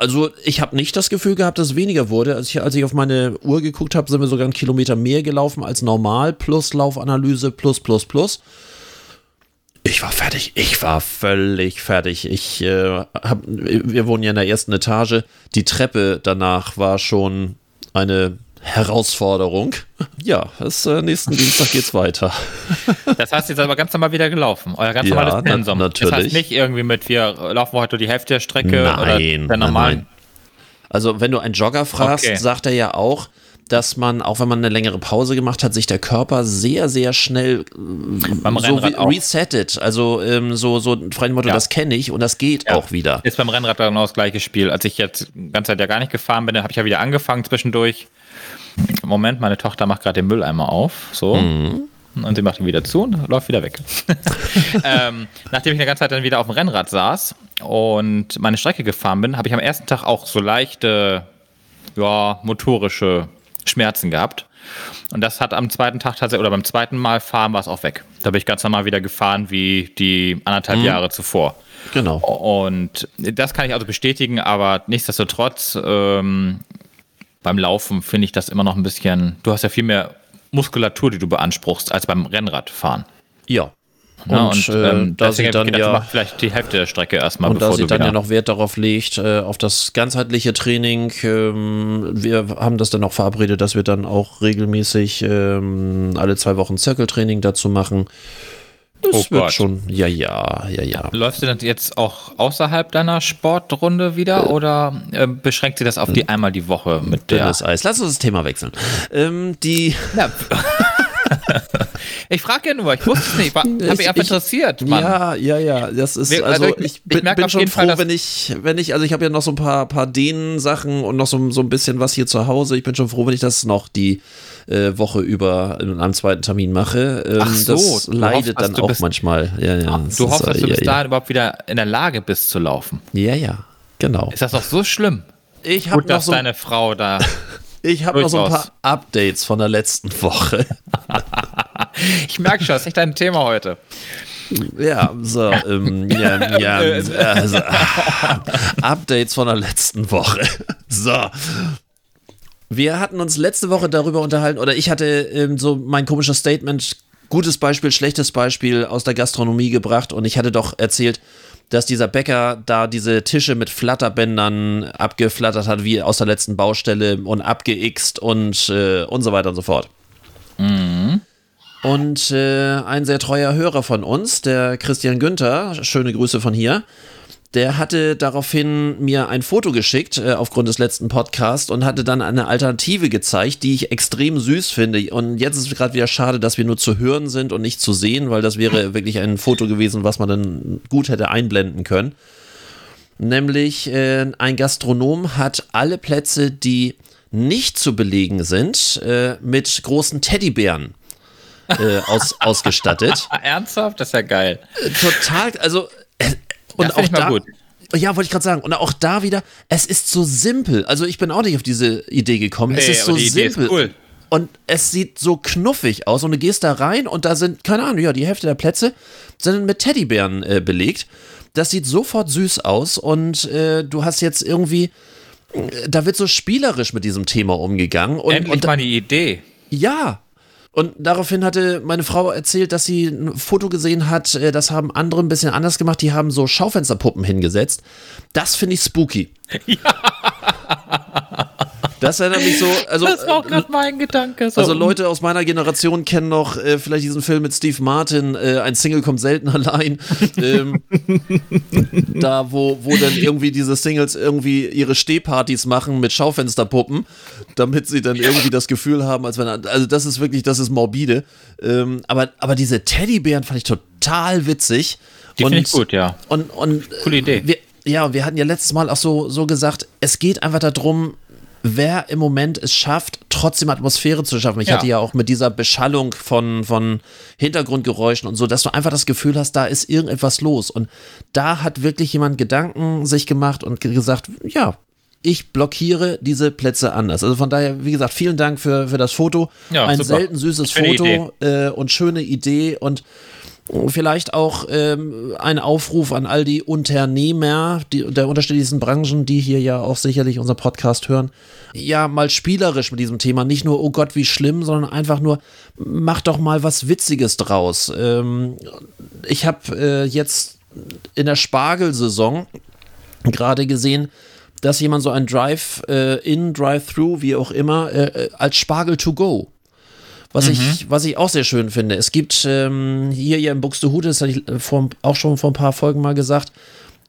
Also ich habe nicht das Gefühl gehabt, dass es weniger wurde. Als ich, als ich auf meine Uhr geguckt habe, sind wir sogar einen Kilometer mehr gelaufen als normal, plus Laufanalyse, plus, plus, plus. Ich war fertig. Ich war völlig fertig. Ich äh, hab, wir wohnen ja in der ersten Etage. Die Treppe danach war schon eine Herausforderung. Ja, das, äh, nächsten Dienstag geht's weiter. Das heißt, ihr seid aber ganz normal wieder gelaufen. Euer ganz Ja, normales na- Pensum. Das natürlich. heißt nicht irgendwie mit, wir laufen heute die Hälfte der Strecke Nein, oder der normalen. nein. Also, wenn du einen Jogger fragst, Okay. sagt er ja auch, dass man, auch wenn man eine längere Pause gemacht hat, sich der Körper sehr, sehr schnell Beim so resettet. Also ähm, so, so frei Motto, Ja. das kenne ich und das geht Ja. auch wieder. Ist beim Rennrad genau das gleiche Spiel. Als ich jetzt die ganze Zeit ja gar nicht gefahren bin, habe ich ja wieder angefangen zwischendurch. Moment, meine Tochter macht gerade den Mülleimer auf. So. Mhm. Und sie macht ihn wieder zu und läuft wieder weg. ähm, nachdem ich die ganze Zeit dann wieder auf dem Rennrad saß und meine Strecke gefahren bin, habe ich am ersten Tag auch so leichte, ja, motorische Schmerzen gehabt. Und das hat am zweiten Tag tatsächlich, oder beim zweiten Mal fahren war es auch weg. Da bin ich ganz normal wieder gefahren wie die anderthalb Jahre zuvor. Genau. Und das kann ich also bestätigen, aber nichtsdestotrotz, ähm, beim Laufen finde ich das immer noch ein bisschen. Du hast ja viel mehr Muskulatur, die du beanspruchst, als beim Rennradfahren. Ja, Ja, Und, und, äh, ähm, da sie dann gedacht, ja- vielleicht die Hälfte der Strecke erstmal, Und da sie dann ja noch Wert darauf legt, äh, auf das ganzheitliche Training, ähm, wir haben das dann auch verabredet, dass wir dann auch regelmäßig ähm, alle zwei Wochen Zirkeltraining dazu machen. Das Oh wird Gott. schon, ja, ja, ja, ja. Läufst du das jetzt auch außerhalb deiner Sportrunde wieder oder äh, beschränkt sie das auf die einmal die Woche mit der... Dünnes Eis. Lass uns das Thema wechseln. Ähm, die, Ja. ich frage ja nur, ich wusste es nicht, ich habe mich Ich- einfach interessiert, Mann. Ja, ja, ja. Das ist Wir- also, also ich, ich- ich bin, schon froh, Fall, wenn ich, wenn ich, also ich habe ja noch so ein paar, paar Dehnen-Sachen und noch so, so ein bisschen was hier zu Hause. Ich bin schon froh, wenn ich das noch die äh, Woche über in einem zweiten Termin mache. Ähm, Ach so, das leidet hoffst, dass dann auch bist- manchmal. Ja, ja. das Du ist, hoffst, dass äh, du ja, bis dahin überhaupt wieder in der Lage bist zu laufen. Ja, ja, genau. Ist das doch so schlimm? Ich habe noch dass so, deine Frau da. ich hab noch so ein paar Updates von der letzten Woche. Ich merke schon, das ist echt dein Thema heute. Ja, so, ähm, ja, ja, also, Updates von der letzten Woche. So. Wir hatten uns letzte Woche darüber unterhalten, oder ich hatte ähm, so mein komisches Statement, gutes Beispiel, schlechtes Beispiel aus der Gastronomie gebracht und ich hatte doch erzählt, dass dieser Bäcker da diese Tische mit Flatterbändern abgeflattert hat, wie aus der letzten Baustelle und abgeixt und, äh, und so weiter und so fort. Und äh, ein sehr treuer Hörer von uns, der Christian Günther, schöne Grüße von hier, der hatte daraufhin mir ein Foto geschickt äh, aufgrund des letzten Podcasts und hatte dann eine Alternative gezeigt, die ich extrem süß finde. Und jetzt ist es gerade wieder schade, dass wir nur zu hören sind und nicht zu sehen, weil das wäre wirklich ein Foto gewesen, was man dann gut hätte einblenden können. Nämlich äh, ein Gastronom hat alle Plätze, die nicht zu belegen sind, äh, mit großen Teddybären äh, aus, ausgestattet. Ernsthaft? Das ist ja geil. Total, also und Ja, auch da, gut. ja, wollte ich gerade sagen, und auch da wieder, es ist so simpel. Also ich bin auch nicht auf diese Idee gekommen. es Nee, ist aber so Idee ist simpel. cool. Und es sieht so knuffig aus und du gehst da rein und da sind, keine Ahnung, ja, die Hälfte der Plätze sind mit Teddybären äh, belegt. Das sieht sofort süß aus und äh, du hast jetzt irgendwie, äh, da wird so spielerisch mit diesem Thema umgegangen. Und, Endlich und mal eine Idee. ja. Und daraufhin hatte meine Frau erzählt, dass sie ein Foto gesehen hat, äh, das haben andere ein bisschen anders gemacht, die haben so Schaufensterpuppen hingesetzt. Das finde ich spooky. Das wäre nämlich so, also, Das war auch äh, gerade mein Gedanke. So. also Leute aus meiner Generation kennen noch äh, vielleicht diesen Film mit Steve Martin, äh, ein Single kommt selten allein. ähm, da, wo, wo dann irgendwie diese Singles irgendwie ihre Stehpartys machen mit Schaufensterpuppen, damit sie dann irgendwie das Gefühl haben, als wenn, also das ist wirklich, das ist morbide. Ähm, aber, aber diese Teddybären fand ich total witzig. Die finde ich gut, ja. Und, und Coole Idee. Wir, ja, wir hatten ja letztes Mal auch so, so gesagt, es geht einfach darum, wer im Moment es schafft, trotzdem Atmosphäre zu schaffen. Ich Ja. hatte ja auch mit dieser Beschallung von, von Hintergrundgeräuschen und so, dass du einfach das Gefühl hast, da ist irgendetwas los. Und da hat wirklich jemand Gedanken sich gemacht und ge- gesagt, ja, ich blockiere diese Plätze anders. Also von daher, wie gesagt, vielen Dank für, für das Foto. Ja, Ein super. selten süßes Schöne Foto äh, und schöne Idee und Vielleicht auch ähm, ein Aufruf an all die Unternehmer die, der unterschiedlichsten Branchen, die hier ja auch sicherlich unseren Podcast hören. Ja, mal spielerisch mit diesem Thema. Nicht nur, oh Gott, wie schlimm, sondern einfach nur, mach doch mal was Witziges draus. Ähm, ich habe äh, jetzt in der Spargelsaison gerade gesehen, dass jemand so ein Drive-In, Drive-Through, wie auch immer, äh, äh, als Spargel to go was, ich, was ich auch sehr schön finde. Es gibt ähm, hier ja in Buxtehude, das hatte ich äh, vor, auch schon vor ein paar Folgen mal gesagt,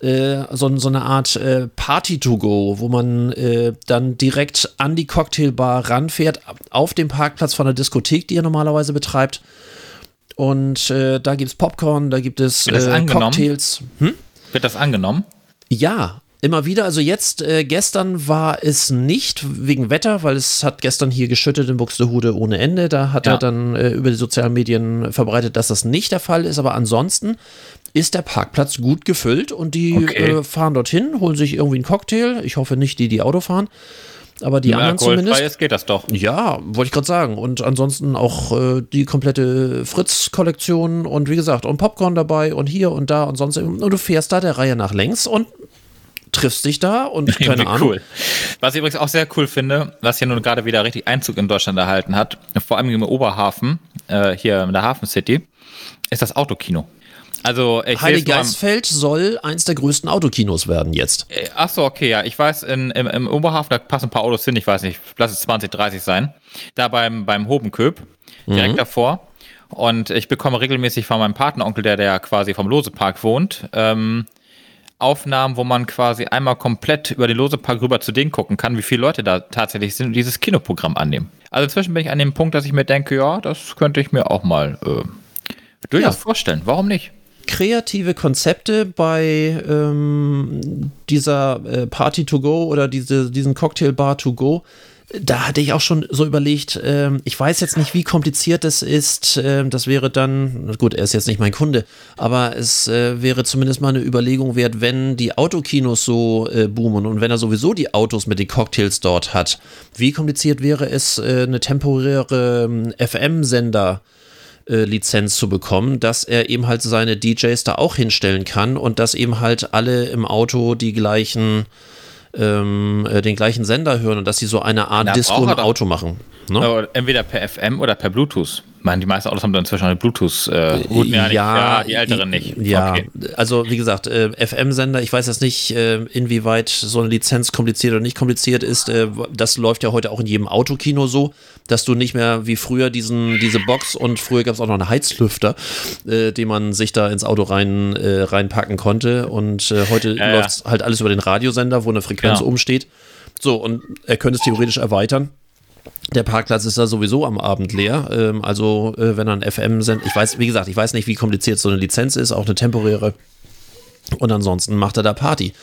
äh, so, so eine Art äh, Party to go, wo man äh, dann direkt an die Cocktailbar ranfährt, auf dem Parkplatz von der Diskothek, die er normalerweise betreibt. Und äh, da gibt es Popcorn, da gibt es äh? Cocktails. Wird das angenommen? Ja, immer wieder. Also jetzt, äh, gestern war es nicht wegen Wetter, weil es hat gestern hier geschüttet in Buxtehude ohne Ende. Da hat Ja. er dann äh, über die sozialen Medien verbreitet, dass das nicht der Fall ist. Aber ansonsten ist der Parkplatz gut gefüllt und die Okay. äh, fahren dorthin, holen sich irgendwie einen Cocktail. Ich hoffe nicht die, die Auto fahren. Aber die Wenn anderen zumindest. ist, geht das doch. Ja, wollte ich gerade sagen. Und ansonsten auch äh, die komplette Fritz-Kollektion und wie gesagt, und Popcorn dabei und hier und da und sonst. Und du fährst da der Reihe nach längs und triffst dich da und keine Ahnung. Cool. Was ich übrigens auch sehr cool finde, was hier nun gerade wieder richtig Einzug in Deutschland erhalten hat, vor allem im Oberhafen, äh, hier in der Hafen City, ist das Autokino. Also, ich Heilig seh's nur am- Geistfeld soll eins der größten Autokinos werden jetzt. Äh, Ach so, okay, ja. Ich weiß, in, im, im Oberhafen, da passen ein paar Autos hin, ich weiß nicht, lass es 20, 30 sein. Da beim, beim Hobenköp, direkt davor. Und ich bekomme regelmäßig von meinem Partneronkel, der, der quasi vom Losepark wohnt, ähm, Aufnahmen, wo man quasi einmal komplett über den Losepark rüber zu denen gucken kann, wie viele Leute da tatsächlich sind und dieses Kinoprogramm annehmen. Also inzwischen bin ich an dem Punkt, dass ich mir denke, ja, das könnte ich mir auch mal äh, durchaus Ja. vorstellen. Warum nicht? kreative Konzepte bei ähm, dieser äh, Party to go oder diese, diesen Cocktail Bar to go. Da hatte ich auch schon so überlegt, ähm, ich weiß jetzt nicht, wie kompliziert das ist. Ähm, das wäre dann, gut, er ist jetzt nicht mein Kunde, aber es äh, wäre zumindest mal eine Überlegung wert, wenn die Autokinos so äh, boomen und wenn er sowieso die Autos mit den Cocktails dort hat. Wie kompliziert wäre es, äh, eine temporäre ähm, FM-Sender äh, Lizenz zu bekommen, dass er eben halt seine DJs da auch hinstellen kann und dass eben halt alle im Auto die gleichen, ähm, äh, den gleichen Sender hören und dass sie so eine Art Na, Disco doch. Auto machen. Ne? Äh, Entweder per FM oder per Bluetooth. Ich meine, die meisten Autos haben dann inzwischen eine Bluetooth. Äh, gut, ja, ja, die älteren nicht. Ja, Okay. also wie gesagt, äh, FM-Sender, ich weiß jetzt nicht, äh, inwieweit so eine Lizenz kompliziert oder nicht kompliziert ist. Äh, das läuft ja heute auch in jedem Autokino so, dass du nicht mehr wie früher diesen, diese Box und früher gab es auch noch einen Heizlüfter, äh, den man sich da ins Auto rein, äh, reinpacken konnte. Und heute läuft halt alles über den Radiosender, wo eine Frequenz Genau. umsteht. So, und er könnte es theoretisch erweitern. Der Parkplatz ist da sowieso am Abend leer. Ähm, also, äh, wenn er ein FM sendet, ich weiß, wie gesagt, ich weiß nicht, wie kompliziert so eine Lizenz ist, auch eine temporäre. Und ansonsten macht er da Party.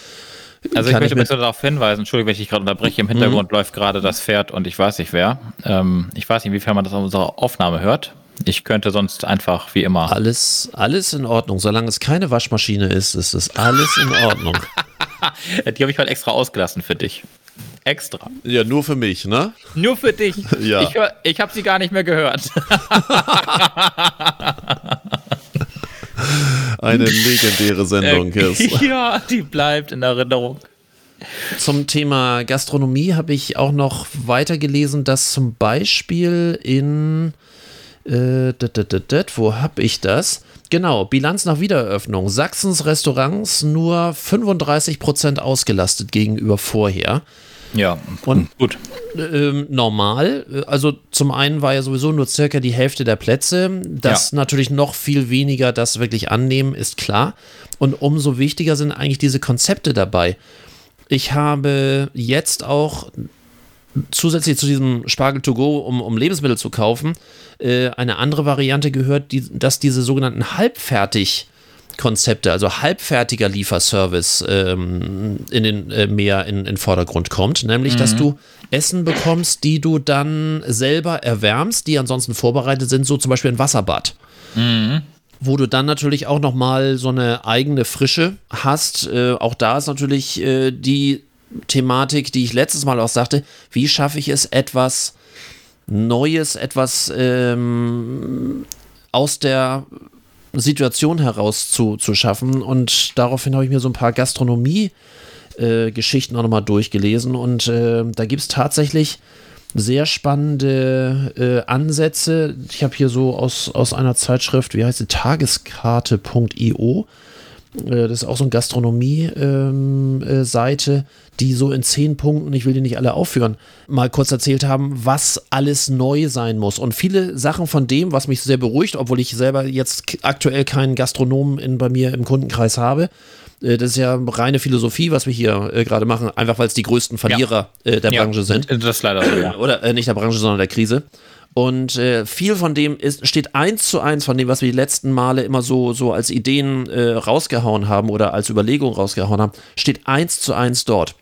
Also ich Kann möchte ich bitte darauf hinweisen, Entschuldigung, wenn ich dich gerade unterbreche, im Hintergrund läuft gerade das Pferd und ich weiß nicht wer. Ähm, ich weiß nicht, inwiefern man das auf unserer Aufnahme hört. Ich könnte sonst einfach wie immer. Alles, alles in Ordnung. Solange es keine Waschmaschine ist, ist es alles in Ordnung. Die habe ich mal extra ausgelassen für dich. Extra. ja, nur für mich, ne? Nur für dich. Ja. Ich, ich habe sie gar nicht mehr gehört. Eine legendäre Sendung ist. ja, die bleibt in Erinnerung. Zum Thema Gastronomie habe ich auch noch weitergelesen, dass zum Beispiel in äh, dat, dat, dat, dat, wo habe ich das? Genau, Bilanz nach Wiedereröffnung. Sachsens Restaurants nur 35% ausgelastet gegenüber vorher. Ja, Und- gut. Ähm, normal. Also zum einen war ja sowieso nur circa die Hälfte der Plätze. Dass Ja. natürlich noch viel weniger das wirklich annehmen, ist klar. Und umso wichtiger sind eigentlich diese Konzepte dabei. Ich habe jetzt auch zusätzlich zu diesem Spargel to go, um, um Lebensmittel zu kaufen, äh, eine andere Variante gehört, die, dass diese sogenannten halbfertig Konzepte, also halbfertiger Lieferservice ähm, in den äh, mehr in in Vordergrund kommt, nämlich dass du Essen bekommst, die du dann selber erwärmst, die ansonsten vorbereitet sind, so zum Beispiel ein Wasserbad. Wo du dann natürlich auch noch mal so eine eigene Frische hast. Äh, auch da ist natürlich äh, die Thematik, die ich letztes Mal auch sagte, wie schaffe ich es, etwas Neues, etwas ähm, aus der Situation heraus zu, zu schaffen. Und daraufhin habe ich mir so ein paar Gastronomie- äh, auch nochmal durchgelesen und äh, da gibt es tatsächlich sehr spannende äh, Ansätze. Ich habe hier so aus, aus einer Zeitschrift, wie heißt sie, tageskarte.io. Äh, das ist auch so eine Gastronomie-Seite, die so in zehn Punkten, ich will die nicht alle aufführen, mal kurz erzählt haben, was alles neu sein muss. Und viele Sachen von dem, was mich sehr beruhigt, obwohl ich selber jetzt aktuell keinen Gastronomen in, bei mir im Kundenkreis habe, äh, das ist ja reine Philosophie, was wir hier äh, gerade machen, einfach weil es die größten Verlierer äh, der Ja, Branche sind Das ist leider so, ja. oder äh, nicht der Branche, sondern der Krise. Und äh, viel von dem ist, steht eins zu eins von dem, was wir die letzten Male immer so, so als Ideen äh, rausgehauen haben oder als Überlegung rausgehauen haben, steht eins zu eins dort.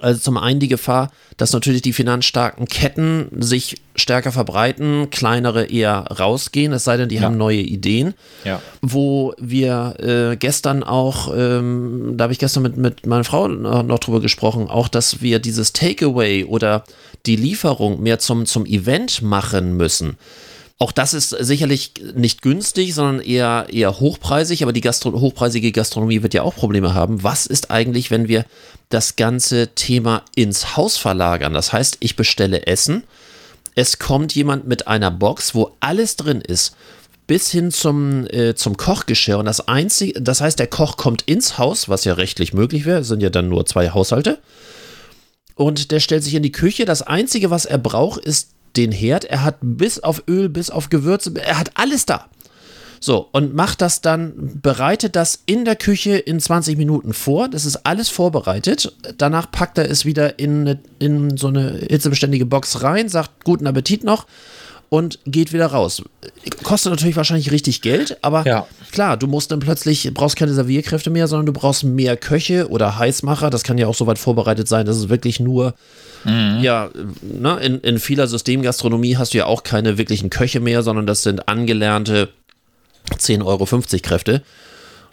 Also zum einen die Gefahr, dass natürlich die finanzstarken Ketten sich stärker verbreiten, kleinere eher rausgehen, es sei denn, die Ja. haben neue Ideen ja. wo wir äh, gestern auch, ähm, da habe ich gestern mit, mit meiner Frau noch, drüber gesprochen, auch, dass wir dieses Takeaway oder die Lieferung mehr zum, zum Event machen müssen. Auch das ist sicherlich nicht günstig, sondern eher, eher hochpreisig, aber die Gastro hochpreisige Gastronomie wird ja auch Probleme haben. Was ist eigentlich, wenn wir das ganze Thema ins Haus verlagern? Das heißt, ich bestelle Essen, es kommt jemand mit einer Box, wo alles drin ist. bis hin zum, äh, zum Kochgeschirr. Und das einzige, das heißt, der Koch kommt ins Haus, was ja rechtlich möglich wäre, sind ja dann nur zwei Haushalte. Und der stellt sich in die Küche. Das einzige, was er braucht, ist den Herd. Er hat bis auf Öl, bis auf Gewürze, er hat alles da. So, und macht das dann, bereitet das in der Küche in 20 Minuten vor. Das ist alles vorbereitet. Danach packt er es wieder in, in so eine hitzebeständige Box rein, sagt guten Appetit noch und geht wieder raus. Kostet natürlich wahrscheinlich richtig Geld, aber Ja. klar, du musst dann plötzlich, brauchst keine Servierkräfte mehr, sondern du brauchst mehr Köche oder Heißmacher. Das kann ja auch so weit vorbereitet sein, dass es wirklich nur, ja, ne, in, in vieler Systemgastronomie hast du ja auch keine wirklichen Köche mehr, sondern das sind angelernte 10,50 Euro Kräfte.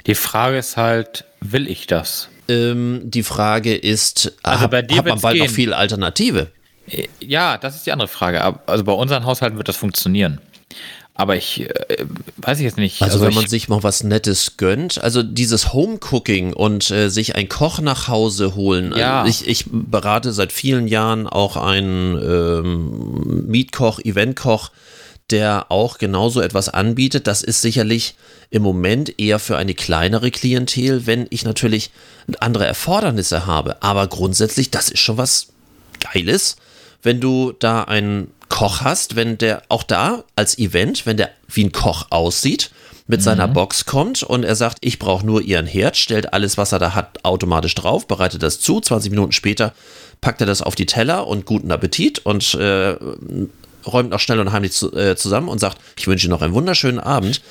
Die Frage ist halt, will ich das? Ähm, die Frage ist, Also hab- bei dir hat man bald noch gehen. viel Alternative? Äh, Ja, das ist die andere Frage. Also bei unseren Haushalten wird das funktionieren. Aber ich äh, weiß ich jetzt nicht. Also, wenn man ich, sich mal was Nettes gönnt, also dieses Homecooking und äh, sich ein Koch nach Hause holen. Ja. Also ich, ich berate seit vielen Jahren auch einen ähm, Mietkoch, Eventkoch, der auch genauso etwas anbietet. Das ist sicherlich im Moment eher für eine kleinere Klientel, wenn ich natürlich andere Erfordernisse habe. Aber grundsätzlich, das ist schon was Geiles, wenn du da einen Koch hast, wenn der auch da als Event, wenn der wie ein Koch aussieht, mit seiner Box kommt und er sagt, ich brauche nur ihren Herd, stellt alles, was er da hat, automatisch drauf, bereitet das zu, 20 Minuten später packt er das auf die Teller und guten Appetit und äh, räumt noch schnell und heimlich zu, äh, zusammen und sagt, ich wünsche Ihnen noch einen wunderschönen Abend.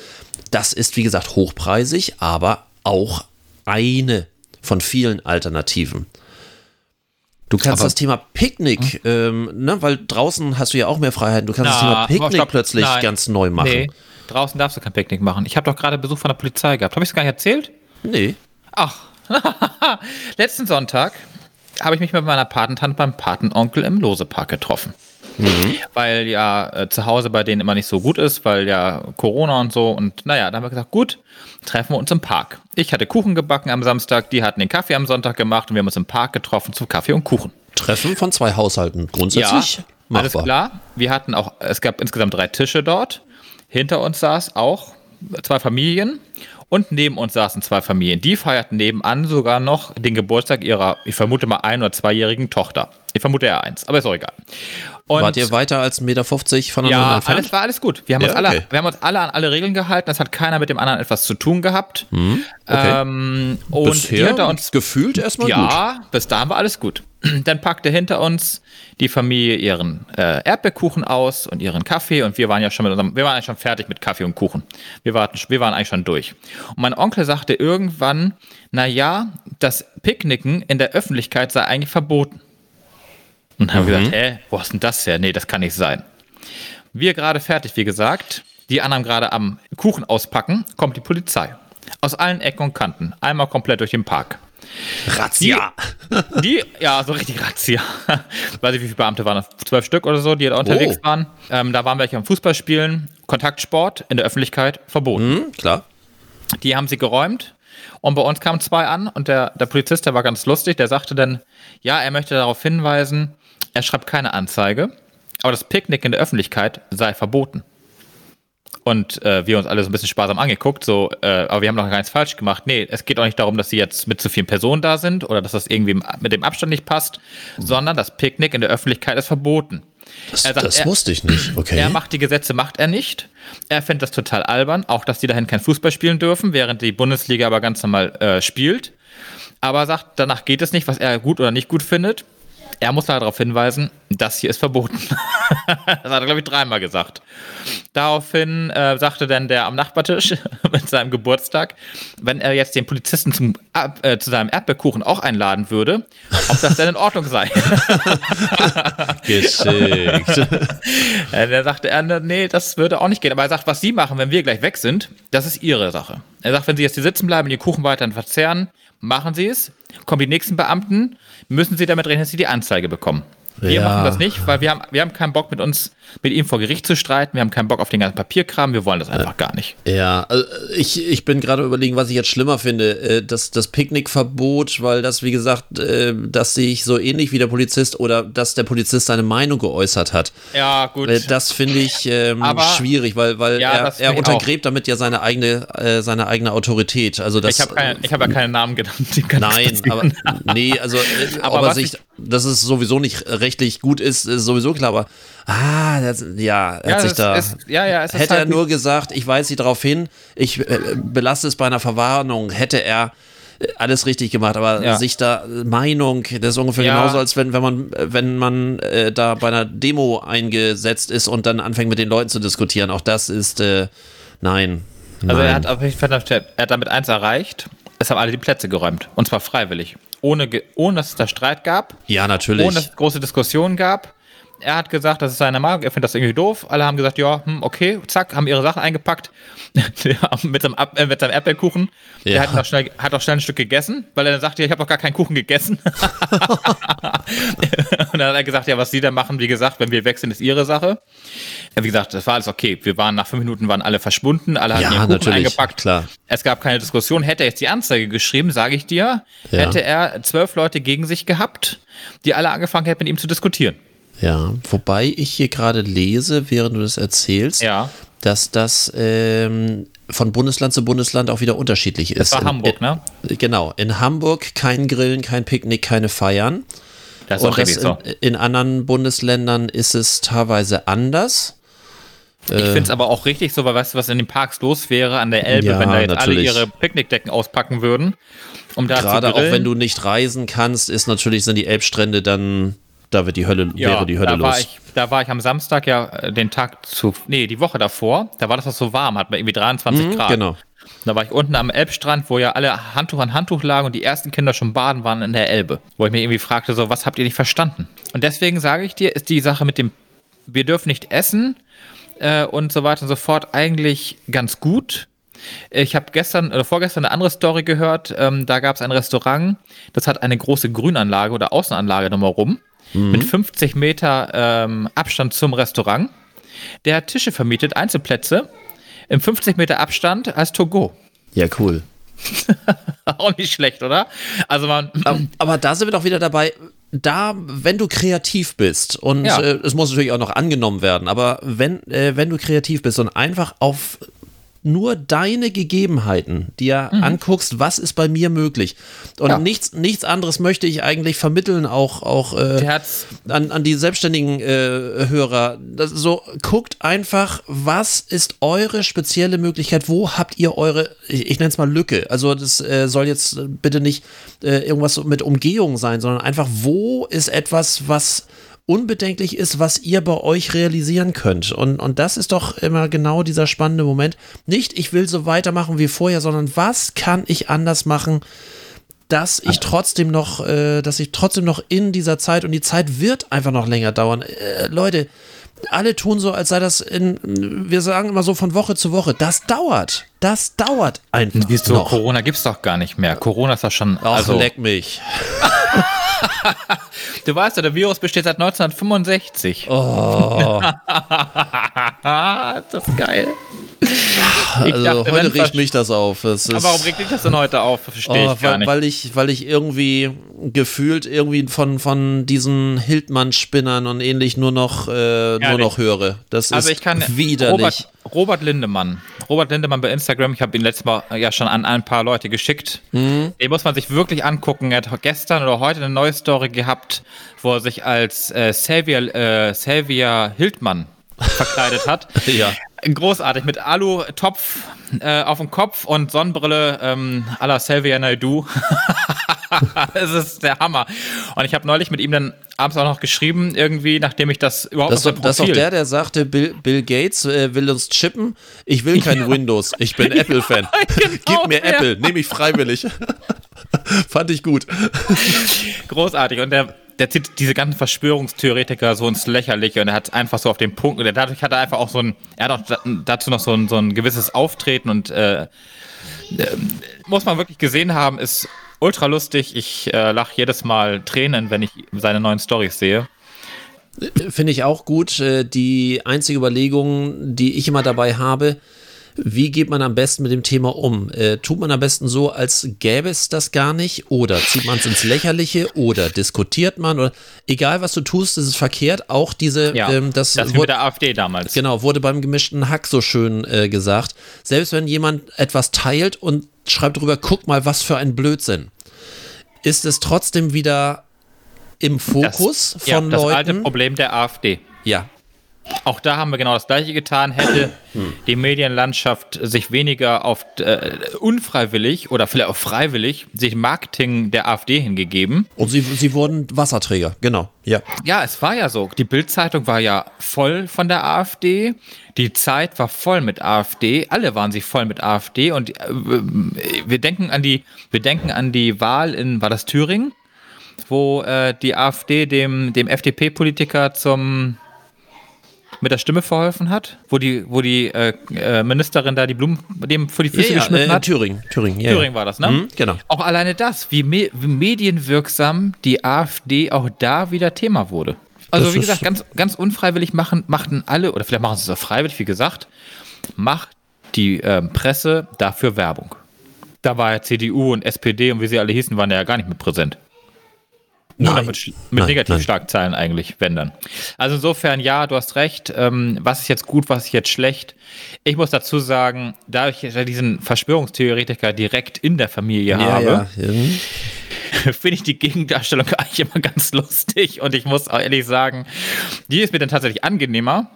Das ist, wie gesagt, hochpreisig, aber auch eine von vielen Alternativen. Du kannst Aber- das Thema Picknick, ähm, ne, weil draußen hast du ja auch mehr Freiheiten. Du kannst das Na, Thema aber Picknick stopp, plötzlich nein. ganz neu machen. Nee, draußen darfst du kein Picknick machen. Ich habe doch gerade Besuch von der Polizei gehabt. Habe ich es gar nicht erzählt? Nee. Ach, letzten Sonntag habe ich mich mit meiner Patentante beim Patenonkel im Losepark getroffen. Weil ja äh, zu Hause bei denen immer nicht so gut ist, weil ja Corona und so. Und naja, dann haben wir gesagt, gut, treffen wir uns im Park. Ich hatte Kuchen gebacken am Samstag, die hatten den Kaffee am Sonntag gemacht und wir haben uns im Park getroffen zu Kaffee und Kuchen. Treffen von zwei Haushalten. Grundsätzlich Ja, alles machbar. klar. Wir hatten auch, es gab insgesamt drei Tische dort. Hinter uns saß auch zwei Familien und neben uns saßen zwei Familien. Die feierten nebenan sogar noch den Geburtstag ihrer, ich vermute mal, ein- oder zweijährigen Tochter. Ich vermute eher eins, aber ist auch egal. Und Wart ihr weiter als 1,50 Meter voneinander ja, entfernt? alles war alles gut. Wir haben, Ja, uns alle, okay. wir haben uns alle an alle Regeln gehalten. Es hat keiner mit dem anderen etwas zu tun gehabt. Hm, okay. ähm, und Bisher uns gefühlt erstmal gut. ja, bis dahin war alles gut. Dann packte hinter uns die Familie ihren äh, Erdbeerkuchen aus und ihren Kaffee und wir waren ja schon mit unserem, wir waren eigentlich schon fertig mit Kaffee und Kuchen. Wir, warten, wir waren eigentlich schon durch. Und mein Onkel sagte irgendwann, na ja, das Picknicken in der Öffentlichkeit sei eigentlich verboten. Und haben wir gesagt, hä, wo hast denn das her? Nee, das kann nicht sein. Wir gerade fertig, wie gesagt, die anderen gerade am Kuchen auspacken, kommt die Polizei. Aus allen Ecken und Kanten. Einmal komplett durch den Park. Razzia. Die, ja, so richtig Razzia. Weiß ich, wie viele Beamte waren das? Zwölf Stück oder so, die da unterwegs Oh. waren. Ähm, da waren welche am Fußballspielen. Kontaktsport in der Öffentlichkeit verboten. Hm, klar. Die haben sie geräumt. Und bei uns kamen zwei an und der, der Polizist, der war ganz lustig, der sagte dann, ja, er möchte darauf hinweisen, er schreibt keine Anzeige, aber das Picknick in der Öffentlichkeit sei verboten. Und äh, wir uns alle so ein bisschen sparsam angeguckt, so, äh, aber wir haben doch gar nichts falsch gemacht. Nee, es geht auch nicht darum, dass sie jetzt mit zu vielen Personen da sind oder dass das irgendwie mit dem Abstand nicht passt, sondern das Picknick in der Öffentlichkeit ist verboten. Das, sagt, das er- wusste ich nicht. Okay. Er macht die Gesetze, macht er nicht. Er findet das total albern, auch dass die dahin kein Fußball spielen dürfen, während die Bundesliga aber ganz normal äh, spielt. Aber er sagt, danach geht es nicht, was er gut oder nicht gut findet. Er muss darauf hinweisen, das hier ist verboten. das hat er, glaube ich, dreimal gesagt. Daraufhin äh, sagte dann der am Nachbartisch mit seinem Geburtstag, wenn er jetzt den Polizisten zum, äh, zu seinem Erdbeerkuchen auch einladen würde, ob das denn in Ordnung sei. Geschickt. Der sagte er, ne, nee, das würde auch nicht gehen. Aber er sagt, was Sie machen, wenn wir gleich weg sind, das ist Ihre Sache. Er sagt, wenn Sie jetzt hier sitzen bleiben und die Kuchen weiterhin verzehren, machen Sie es. Kommen die nächsten Beamten, müssen Sie damit rechnen, dass Sie die Anzeige bekommen. Wir Ja. machen das nicht, weil wir haben, wir haben keinen Bock mit uns, mit ihm vor Gericht zu streiten. Wir haben keinen Bock auf den ganzen Papierkram. Wir wollen das einfach gar nicht. Ja, also ich, ich bin gerade überlegen, was ich jetzt schlimmer finde. Äh, Das, das Picknickverbot, weil das, wie gesagt, äh, das sehe ich so ähnlich wie der Polizist oder dass der Polizist seine Meinung geäußert hat. Ja, gut. Äh, Das finde ich ähm, Aber- schwierig, weil, weil Ja, er, er untergräbt damit ja seine eigene, äh, seine eigene Autorität. Also das, ich habe hab ja keine Namen genannt. Nein, aber nee, also äh, Aber er was sich, ich- dass es sowieso nicht rechtlich gut ist, ist sowieso klar, aber ah, das, ja, er Ja, hat sich da. ist- ja, ja, hätte er halt- nur gesagt, ich weise sie darauf hin, ich äh, belasse es bei einer Verwarnung, hätte er äh, alles richtig gemacht, aber Ja. sich da Meinung, das ist ungefähr Ja. genauso, als wenn, wenn man, wenn man äh, da bei einer Demo eingesetzt ist und dann anfängt mit den Leuten zu diskutieren. Auch das ist äh, nein. Also nein. er hat, auf jeden Fall- er hat damit eins erreicht. Es haben alle die Plätze geräumt. Und zwar freiwillig. Ohne, ohne dass es da Streit gab. ja, natürlich. Ohne dass es große Diskussionen gab. Er hat gesagt, das ist seine Meinung, er findet das irgendwie doof. Alle haben gesagt, ja, hm, okay, zack, haben ihre Sachen eingepackt. mit, seinem, Ab- äh, mit seinem Erdbeerkuchen. Ja. Der hat auch, schnell, hat auch schnell ein Stück gegessen, weil er dann sagte, ja, ich habe doch gar keinen Kuchen gegessen. und dann hat er gesagt, ja, was sie da machen, wie gesagt, wenn wir weg sind, ist ihre Sache. Ja, wie gesagt, das war alles okay. Wir waren nach fünf Minuten waren alle verschwunden, alle hatten Ja, ihren Kuchen eingepackt. klar. Es gab keine Diskussion. Hätte er jetzt die Anzeige geschrieben, sage ich dir, Ja. hätte er zwölf Leute gegen sich gehabt, die alle angefangen hätten, mit ihm zu diskutieren. Ja, wobei ich hier gerade lese, während du das erzählst, Ja. dass das ähm, von Bundesland zu Bundesland auch wieder unterschiedlich ist. Das war In- Hamburg, ne? in, Genau, in Hamburg kein Grillen, kein Picknick, keine Feiern. Das ist auch Und das richtig so. in, in anderen Bundesländern ist es teilweise anders. Ich finde es aber auch richtig so, weil weißt du, was in den Parks los wäre an der Elbe, Ja, wenn da jetzt natürlich. alle ihre Picknickdecken auspacken würden, um da Gerade auch wenn du nicht reisen kannst, ist natürlich sind die Elbstrände dann da wird die Hölle ja, wäre die Hölle da los. War ich, da war ich am Samstag ja äh, den Tag zu, nee, die Woche davor, da war das noch so warm, hat man irgendwie 23 Grad. genau. Da war ich unten am Elbstrand, wo ja alle Handtuch an Handtuch lagen und die ersten Kinder schon baden waren in der Elbe. Wo ich mir irgendwie fragte, so, was habt ihr nicht verstanden? Und deswegen sage ich dir, ist die Sache mit dem, wir dürfen nicht essen äh, und so weiter und so fort eigentlich ganz gut. Ich habe gestern oder vorgestern eine andere Story gehört. Ähm, da gab es ein Restaurant, das hat eine große Grünanlage oder Außenanlage drumherum mit 50 Meter ähm, Abstand zum Restaurant. Der hat Tische vermietet, Einzelplätze, im 50 Meter Abstand als Togo. Ja, cool. Auch nicht schlecht, oder? Also man, Aber, aber da sind wir doch wieder dabei. Da, wenn du kreativ bist und Ja. äh, es muss natürlich auch noch angenommen werden, aber wenn, äh, wenn du kreativ bist und einfach auf nur deine Gegebenheiten dir anguckst, was ist bei mir möglich und Mhm. Ja. nichts, nichts anderes möchte ich eigentlich vermitteln, auch, auch äh, an, an die selbstständigen äh, Hörer. Das, so, guckt einfach, was ist eure spezielle Möglichkeit? Wo habt ihr eure, ich, ich nenne es mal Lücke. Also das äh, soll jetzt bitte nicht äh, irgendwas mit Umgehung sein, sondern einfach, wo ist etwas, was unbedenklich ist, was ihr bei euch realisieren könnt. Und, und das ist doch immer genau dieser spannende Moment. Nicht, ich will so weitermachen wie vorher, sondern was kann ich anders machen, dass ich trotzdem noch, äh, dass ich trotzdem noch in dieser Zeit und die Zeit wird einfach noch länger dauern. Äh, Leute, alle tun so, als sei das in, wir sagen immer so von Woche zu Woche. Das dauert. Das dauert einfach. wieso, noch. Corona gibt's doch gar nicht mehr. Corona ist doch schon, Ach, also, leck mich. du weißt ja, der Virus besteht seit 1965. Oh, das ist geil. Also dachte, heute versch- mich das auf. Es Aber warum regt dich das denn heute auf? Verstehe Oh, ich gar weil, nicht. weil ich, weil ich irgendwie gefühlt irgendwie von, von diesen Hildmann-Spinnern und ähnlich nur noch, äh, nur noch höre. Das Also ist ich kann widerlich. Robert, Robert Lindemann. Robert Lindemann bei Instagram, ich habe ihn letztes Mal ja schon an ein paar Leute geschickt. Mhm. Den muss man sich wirklich angucken. Er hat gestern oder heute eine neue Story gehabt, wo er sich als äh, Xavier, äh, Xavier Hildmann verkleidet hat. Ja. Großartig, mit Alu-Topf äh, auf dem Kopf und Sonnenbrille ähm, à la Xavier Naidoo. Es ist der Hammer. Und ich habe neulich mit ihm dann abends auch noch geschrieben, irgendwie, nachdem ich das überhaupt Das, doch- das ist doch Profil- der, der sagte, Bill, Bill Gates äh, will uns chippen. Ich will kein Windows. Ich bin Apple-Fan. Genau, Gib mir ja. Apple. Nehme ich freiwillig. Fand ich gut. Großartig. Und der, der zieht diese ganzen Verschwörungstheoretiker so ins Lächerliche und er hat einfach so auf den Punkt, und dadurch hat er einfach auch so ein, er hat auch da- dazu noch so ein, so ein gewisses Auftreten und äh, äh, muss man wirklich gesehen haben, ist ultra lustig. Ich äh, lache jedes Mal Tränen, wenn ich seine neuen Stories sehe. Finde ich auch gut. Äh, die einzige Überlegung, die ich immer dabei habe, wie geht man am besten mit dem Thema um? Äh, tut man am besten so, als gäbe es das gar nicht? Oder zieht man es ins Lächerliche? Oder diskutiert man? Oder egal, was du tust, ist es verkehrt. Auch diese, Ja, ähm, das, das wurde, mit der AfD damals. genau, wurde beim gemischten Hack so schön äh, gesagt. Selbst wenn jemand etwas teilt und schreibt drüber, guck mal, was für ein Blödsinn, ist es trotzdem wieder im Fokus das, von ja, das alte Leuten. Problem der AfD. Ja, Auch da haben wir genau das Gleiche getan. Hätte die Medienlandschaft sich weniger auf äh, unfreiwillig oder vielleicht auch freiwillig sich Marketing der AfD hingegeben. und sie, sie wurden Wasserträger, genau. Ja. Ja, es war ja so. Die Bild-Zeitung war ja voll von der AfD. Die Zeit war voll mit AfD. Alle waren sie voll mit AfD. Und äh, wir denken an die, wir denken an die Wahl in, war das Thüringen? Wo äh, die AfD dem, dem FDP-Politiker zum mit der Stimme verholfen hat, wo die, wo die äh, äh, Ministerin da die Blumen dem vor die Füße ja, ja, geschnitten äh, hat. Thüringen, Thüringen, ja, Thüringen war das, ne? Mhm, genau. Auch alleine das, wie, me wie medienwirksam die AfD auch da wieder Thema wurde. Also Das wie gesagt, ganz, ganz unfreiwillig machen, machten alle, oder vielleicht machen sie es auch freiwillig, wie gesagt, macht die ähm, Presse dafür Werbung. Da war ja CDU und SPD und wie sie alle hießen, waren ja gar nicht mehr präsent. Nur Nein. mit, mit Nein, Negativschlagzeilen eigentlich, wenn dann. Also insofern, ja, du hast recht. Ähm, was ist jetzt gut, was ist jetzt schlecht? Ich muss dazu sagen, da ich ja diesen Verschwörungstheoretiker direkt in der Familie Ja, habe, ja. Mhm. finde ich die Gegendarstellung eigentlich immer ganz lustig. Und ich muss auch ehrlich sagen, die ist mir dann tatsächlich angenehmer,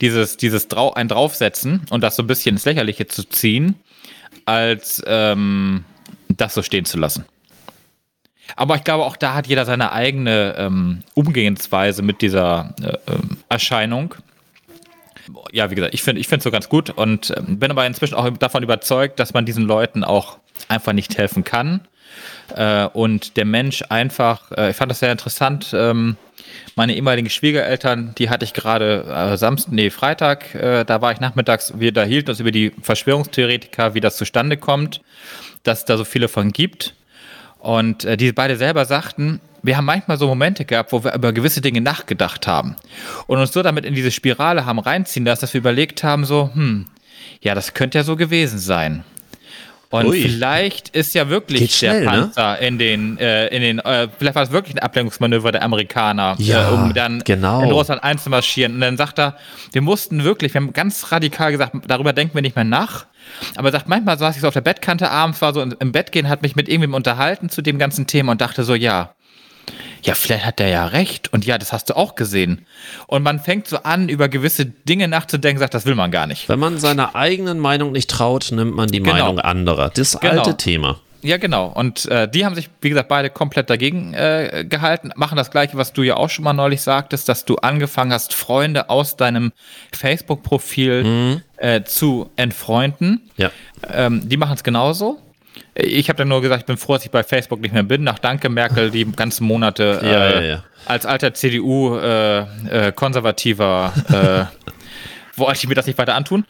dieses, dieses Drau ein Draufsetzen und das so ein bisschen ins Lächerliche zu ziehen, als ähm, das so stehen zu lassen. Aber ich glaube, auch da hat jeder seine eigene ähm, Umgehensweise mit dieser äh, ähm, Erscheinung. Ja, wie gesagt, ich finde ich es so ganz gut und ähm, bin aber inzwischen auch davon überzeugt, dass man diesen Leuten auch einfach nicht helfen kann. Äh, und der Mensch einfach, äh, ich fand das sehr interessant, ähm, meine ehemaligen Schwiegereltern, die hatte ich gerade äh, Samstag, nee, Freitag, äh, da war ich nachmittags, wir da hielten uns über die Verschwörungstheoretiker, wie das zustande kommt, dass es da so viele von gibt. Und äh, die beide selber sagten, wir haben manchmal so Momente gehabt, wo wir über gewisse Dinge nachgedacht haben und uns so damit in diese Spirale haben reinziehen lassen, dass wir überlegt haben, so, hm, ja, das könnte ja so gewesen sein. Und Ui. vielleicht ist ja wirklich Geht schnell, der ne? Panzer in den, äh, in den, äh, vielleicht war es wirklich ein Ablenkungsmanöver der Amerikaner, Ja, äh, um dann genau. in Russland einzumarschieren. Und dann sagt er, wir mussten wirklich, wir haben ganz radikal gesagt, darüber denken wir nicht mehr nach. Aber er sagt, manchmal saß ich so auf der Bettkante abends, war so im Bett gehen, hat mich mit irgendwem unterhalten zu dem ganzen Thema und dachte so, ja, ja, vielleicht hat der ja recht. Und ja, das hast du auch gesehen. Und man fängt so an, über gewisse Dinge nachzudenken, sagt, das will man gar nicht. Wenn man seiner eigenen Meinung nicht traut, nimmt man die Genau. Meinung anderer. Das Genau. alte Thema. Ja, genau. Und äh, die haben sich, wie gesagt, beide komplett dagegen äh, gehalten, machen das Gleiche, was du ja auch schon mal neulich sagtest, dass du angefangen hast, Freunde aus deinem Facebook-Profil äh, zu entfreunden. Ja. Ähm, die machen es genauso. Ich habe dann nur gesagt, ich bin froh, dass ich bei Facebook nicht mehr bin. Nach Danke Merkel die ganzen Monate äh, Ja, ja, als alter CDU-konservativer äh, wollte ich mir das nicht weiter antun.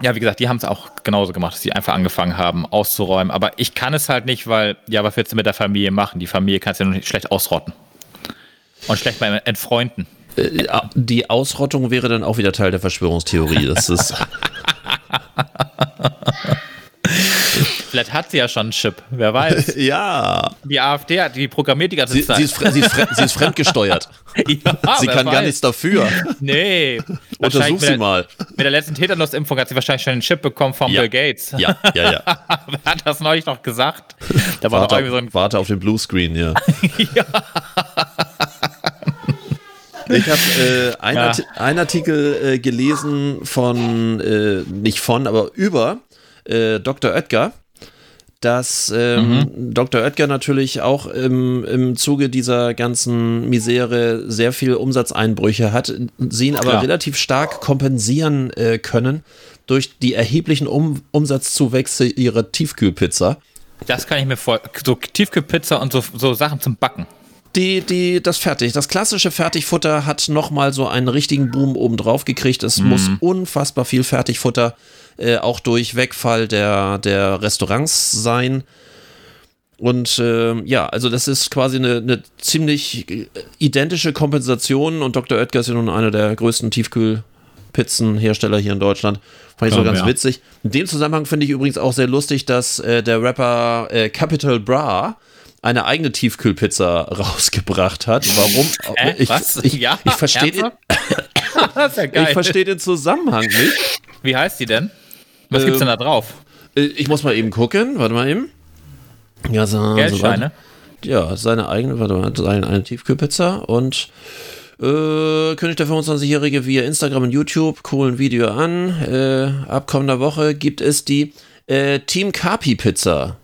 Ja, wie gesagt, die haben es auch genauso gemacht, dass sie einfach angefangen haben auszuräumen. Aber ich kann es halt nicht, weil, ja, was willst du mit der Familie machen? Die Familie kannst du ja nur nicht schlecht ausrotten. Und schlecht mal entfreunden. Äh, Die Ausrottung wäre dann auch wieder Teil der Verschwörungstheorie. Das ist. Vielleicht hat sie ja schon einen Chip, wer weiß. ja. Die AfD hat die programmiert die ganze Sie, Zeit. sie, ist, fre- sie, ist fre- sie ist fremdgesteuert. ja, sie wer kann gar weiß. nichts dafür. Nee. Untersuch sie mal. Mit der letzten Tetanusimpfung hat sie wahrscheinlich schon einen Chip bekommen von Ja. Bill Gates. Ja, ja, ja. Wer hat das neulich noch gesagt? Da war doch irgendwie so Warte, ein. warte auf den Bluescreen, ja. Ich habe äh, einen, Ja. Artikel äh, gelesen von, äh, nicht von, aber über äh, Dr. Oetker, dass ähm, Dr. Oetker natürlich auch im, im Zuge dieser ganzen Misere sehr viel Umsatzeinbrüche hat, sie ihn aber Klar. relativ stark kompensieren äh, können durch die erheblichen um Umsatzzuwächse ihrer Tiefkühlpizza. Das kann ich mir vor. So Tiefkühlpizza und so, so Sachen zum Backen. Die, die, das Fertig, das klassische Fertigfutter hat nochmal so einen richtigen Boom obendrauf gekriegt. Es muss unfassbar viel Fertigfutter äh, auch durch Wegfall der, der Restaurants sein. Und äh, ja, also das ist quasi eine, eine, ziemlich äh, identische Kompensation und Dr. Oetker ist ja nun einer der größten Tiefkühlpizzenhersteller hier in Deutschland. Fand ich so ganz ja. witzig. In dem Zusammenhang finde ich übrigens auch sehr lustig, dass äh, der Rapper äh, Capital Bra eine eigene Tiefkühlpizza rausgebracht hat. Warum? Äh, ich, was? Ich, ja, ich verstehe den, ja ich versteh den Zusammenhang nicht. Wie heißt die denn? Was gibt's denn da drauf? Äh, ich muss mal eben gucken. Warte mal eben. Ja, so, Geldscheine? So ja, seine eigene, warte mal, seine eine Tiefkühlpizza und äh, kündigt der 25-Jährige via Instagram und YouTube coolen Video an. Äh, ab kommender Woche gibt es die äh, Team Carpi Pizza.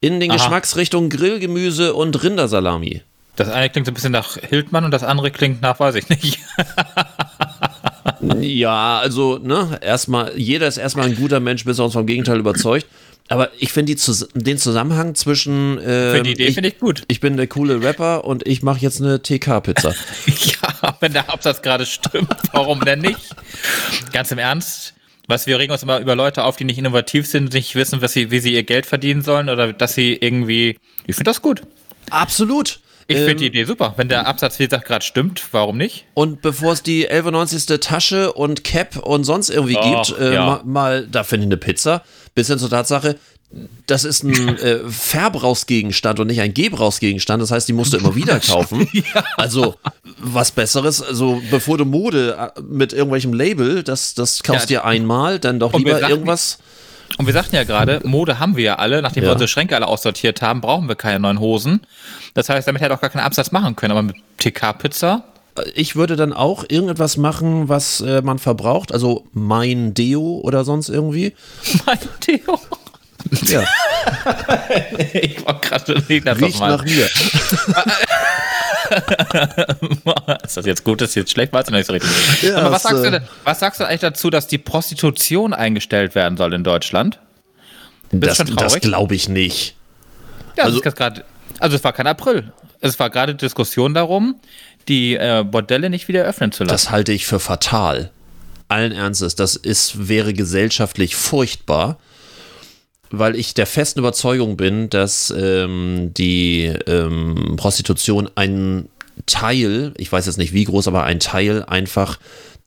In den Aha. Geschmacksrichtungen Grillgemüse und Rindersalami. Das eine klingt so ein bisschen nach Hildmann und das andere klingt nach, weiß ich nicht. ja, also, ne, erstmal, jeder ist erstmal ein guter Mensch, bis er uns vom Gegenteil überzeugt. Aber ich finde den Zusammenhang zwischen. Ähm, finde die Idee finde ich gut. Ich bin der coole Rapper und ich mache jetzt eine TK-Pizza. ja, wenn der Absatz gerade stimmt, warum denn nicht? Ganz im Ernst. Was wir regen uns immer über Leute auf, die nicht innovativ sind, nicht wissen, was sie, wie sie ihr Geld verdienen sollen oder dass sie irgendwie. Ich finde das gut. Absolut. Ich finde ähm, die Idee super. Wenn der Absatz, wie gesagt, gerade stimmt, warum nicht? Und bevor es die 11,90. Tasche und Cap und sonst irgendwie oh, gibt, äh, ja. mal, mal, da finde ich eine Pizza. Bis hin zur Tatsache, das ist ein äh, Verbrauchsgegenstand und nicht ein Gebrauchsgegenstand. Das heißt, die musst du immer wieder kaufen. ja. Also was Besseres. Also bevor du Mode äh, mit irgendwelchem Label, das, das kaufst ja. dir einmal, dann doch lieber irgendwas. Und wir sagten ja gerade, Mode haben wir ja alle. Nachdem ja. wir unsere Schränke alle aussortiert haben, brauchen wir keine neuen Hosen. Das heißt, damit hätte auch gar keinen Absatz machen können. Aber mit TK-Pizza ich würde dann auch irgendetwas machen, was äh, man verbraucht. Also mein Deo oder sonst irgendwie. Mein Deo? Ja. ich war gerade Riecht nach mir. ist das jetzt gut, ist das jetzt schlecht? Weißt du nicht so richtig. Ja, Aber was sagst, äh, du denn, was sagst du eigentlich dazu, dass die Prostitution eingestellt werden soll in Deutschland? Das, das glaube ich nicht. Ja, also, also es war kein April. Es war gerade Diskussion darum, die äh, Bordelle nicht wieder öffnen zu lassen. Das halte ich für fatal. Allen Ernstes, das ist, wäre gesellschaftlich furchtbar, weil ich der festen Überzeugung bin, dass ähm, die ähm, Prostitution ein Teil, ich weiß jetzt nicht wie groß, aber ein Teil einfach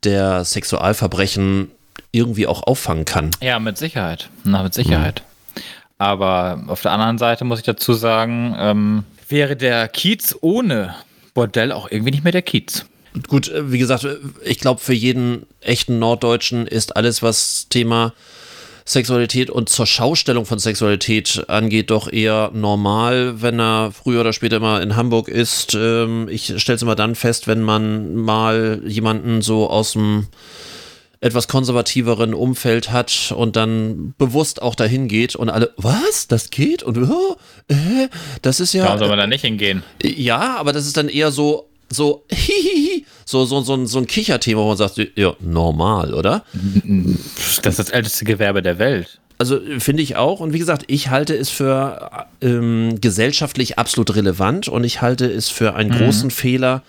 der Sexualverbrechen irgendwie auch auffangen kann. Ja, mit Sicherheit. Na, mit Sicherheit. Mhm. Aber auf der anderen Seite muss ich dazu sagen, ähm, wäre der Kiez ohne Bordell auch irgendwie nicht mehr der Kiez. Gut, äh, wie gesagt, äh, ich glaube, für jeden echten Norddeutschen ist alles, was Thema Sexualität und zur Schaustellung von Sexualität angeht, doch eher normal, wenn er früher oder später mal in Hamburg ist. Ähm, ich stelle es immer dann fest, wenn man mal jemanden so aus dem etwas konservativeren Umfeld hat und dann bewusst auch dahin geht und alle, was? Das geht? Und oh, äh, das ist ja. Warum soll man da nicht hingehen? Ja, aber das ist dann eher so, so, hihihi, so, so, so, so ein Kicherthema, wo man sagt, ja, normal, oder? Das ist das älteste Gewerbe der Welt. Also finde ich auch. Und wie gesagt, ich halte es für ähm, gesellschaftlich absolut relevant und ich halte es für einen mhm. großen Fehler,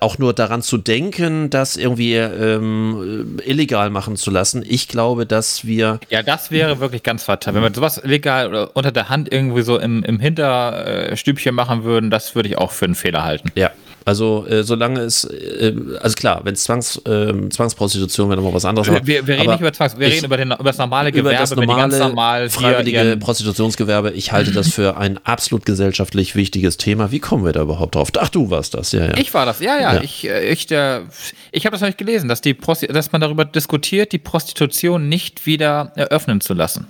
auch nur daran zu denken, das irgendwie ähm, illegal machen zu lassen. Ich glaube, dass wir. Ja, das wäre wirklich ganz fatal. Wenn wir sowas illegal oder unter der Hand irgendwie so im, im Hinterstübchen machen würden, das würde ich auch für einen Fehler halten. Ja, also äh, solange es, äh, also klar, wenn es Zwangs, äh, Zwangsprostitution wäre nochmal was anderes. Aber, wir, wir reden nicht über Zwangs, wir ich, reden über, den, über das normale Gewerbe, über das normale, normal freiwillige Prostitutionsgewerbe. Ich halte das für ein absolut gesellschaftlich wichtiges Thema. Wie kommen wir da überhaupt drauf? Ach, du warst das, ja, ja. Ich war das, ja, ja. ja. Ich, äh, ich, der, ich habe das nämlich gelesen, dass, die dass man darüber diskutiert, die Prostitution nicht wieder eröffnen zu lassen.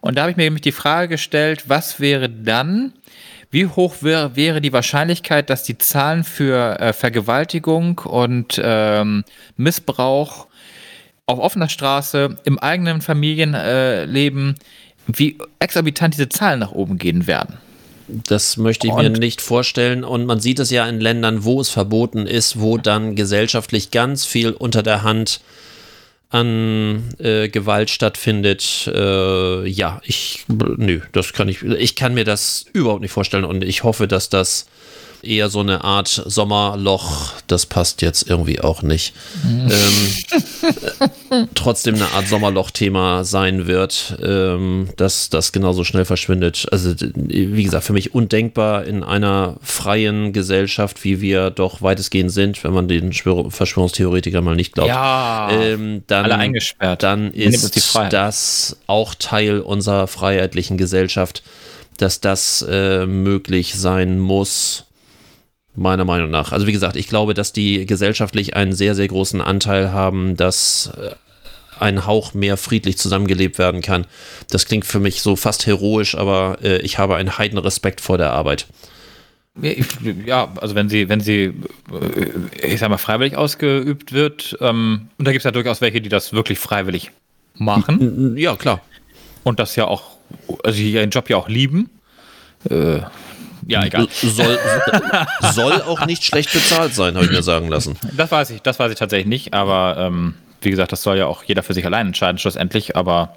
Und da habe ich mir nämlich die Frage gestellt, was wäre dann, wie hoch wär, wäre die Wahrscheinlichkeit, dass die Zahlen für äh, Vergewaltigung und ähm, Missbrauch auf offener Straße im eigenen Familienleben, äh, wie exorbitant diese Zahlen nach oben gehen werden? Das möchte ich und mir nicht vorstellen. Und man sieht es ja in Ländern, wo es verboten ist, wo dann gesellschaftlich ganz viel unter der Hand an äh, Gewalt stattfindet, äh, ja, ich, nö, das kann ich, ich kann mir das überhaupt nicht vorstellen und ich hoffe, dass das eher so eine Art Sommerloch. Das passt jetzt irgendwie auch nicht. ähm, äh, trotzdem eine Art Sommerloch-Thema sein wird, ähm, dass das genauso schnell verschwindet. Also, wie gesagt, für mich undenkbar in einer freien Gesellschaft, wie wir doch weitestgehend sind, wenn man den Verschwörungstheoretikern mal nicht glaubt. Ja, ähm, dann, alle eingesperrt. Dann ist das auch Teil unserer freiheitlichen Gesellschaft, dass das äh, möglich sein muss meiner Meinung nach. Also wie gesagt, ich glaube, dass die gesellschaftlich einen sehr, sehr großen Anteil haben, dass äh, ein Hauch mehr friedlich zusammengelebt werden kann. Das klingt für mich so fast heroisch, aber äh, ich habe einen heiden Respekt vor der Arbeit. Ja, also wenn sie, wenn sie, äh, ich sag mal, freiwillig ausgeübt wird, ähm, und da gibt es ja durchaus welche, die das wirklich freiwillig machen. Ja, klar. Und das ja auch, also ihren Job ja auch lieben. Äh, ja, egal. Soll, soll auch nicht schlecht bezahlt sein, habe ich mir sagen lassen. Das weiß ich, das weiß ich tatsächlich nicht, aber ähm, wie gesagt, das soll ja auch jeder für sich allein entscheiden, schlussendlich, aber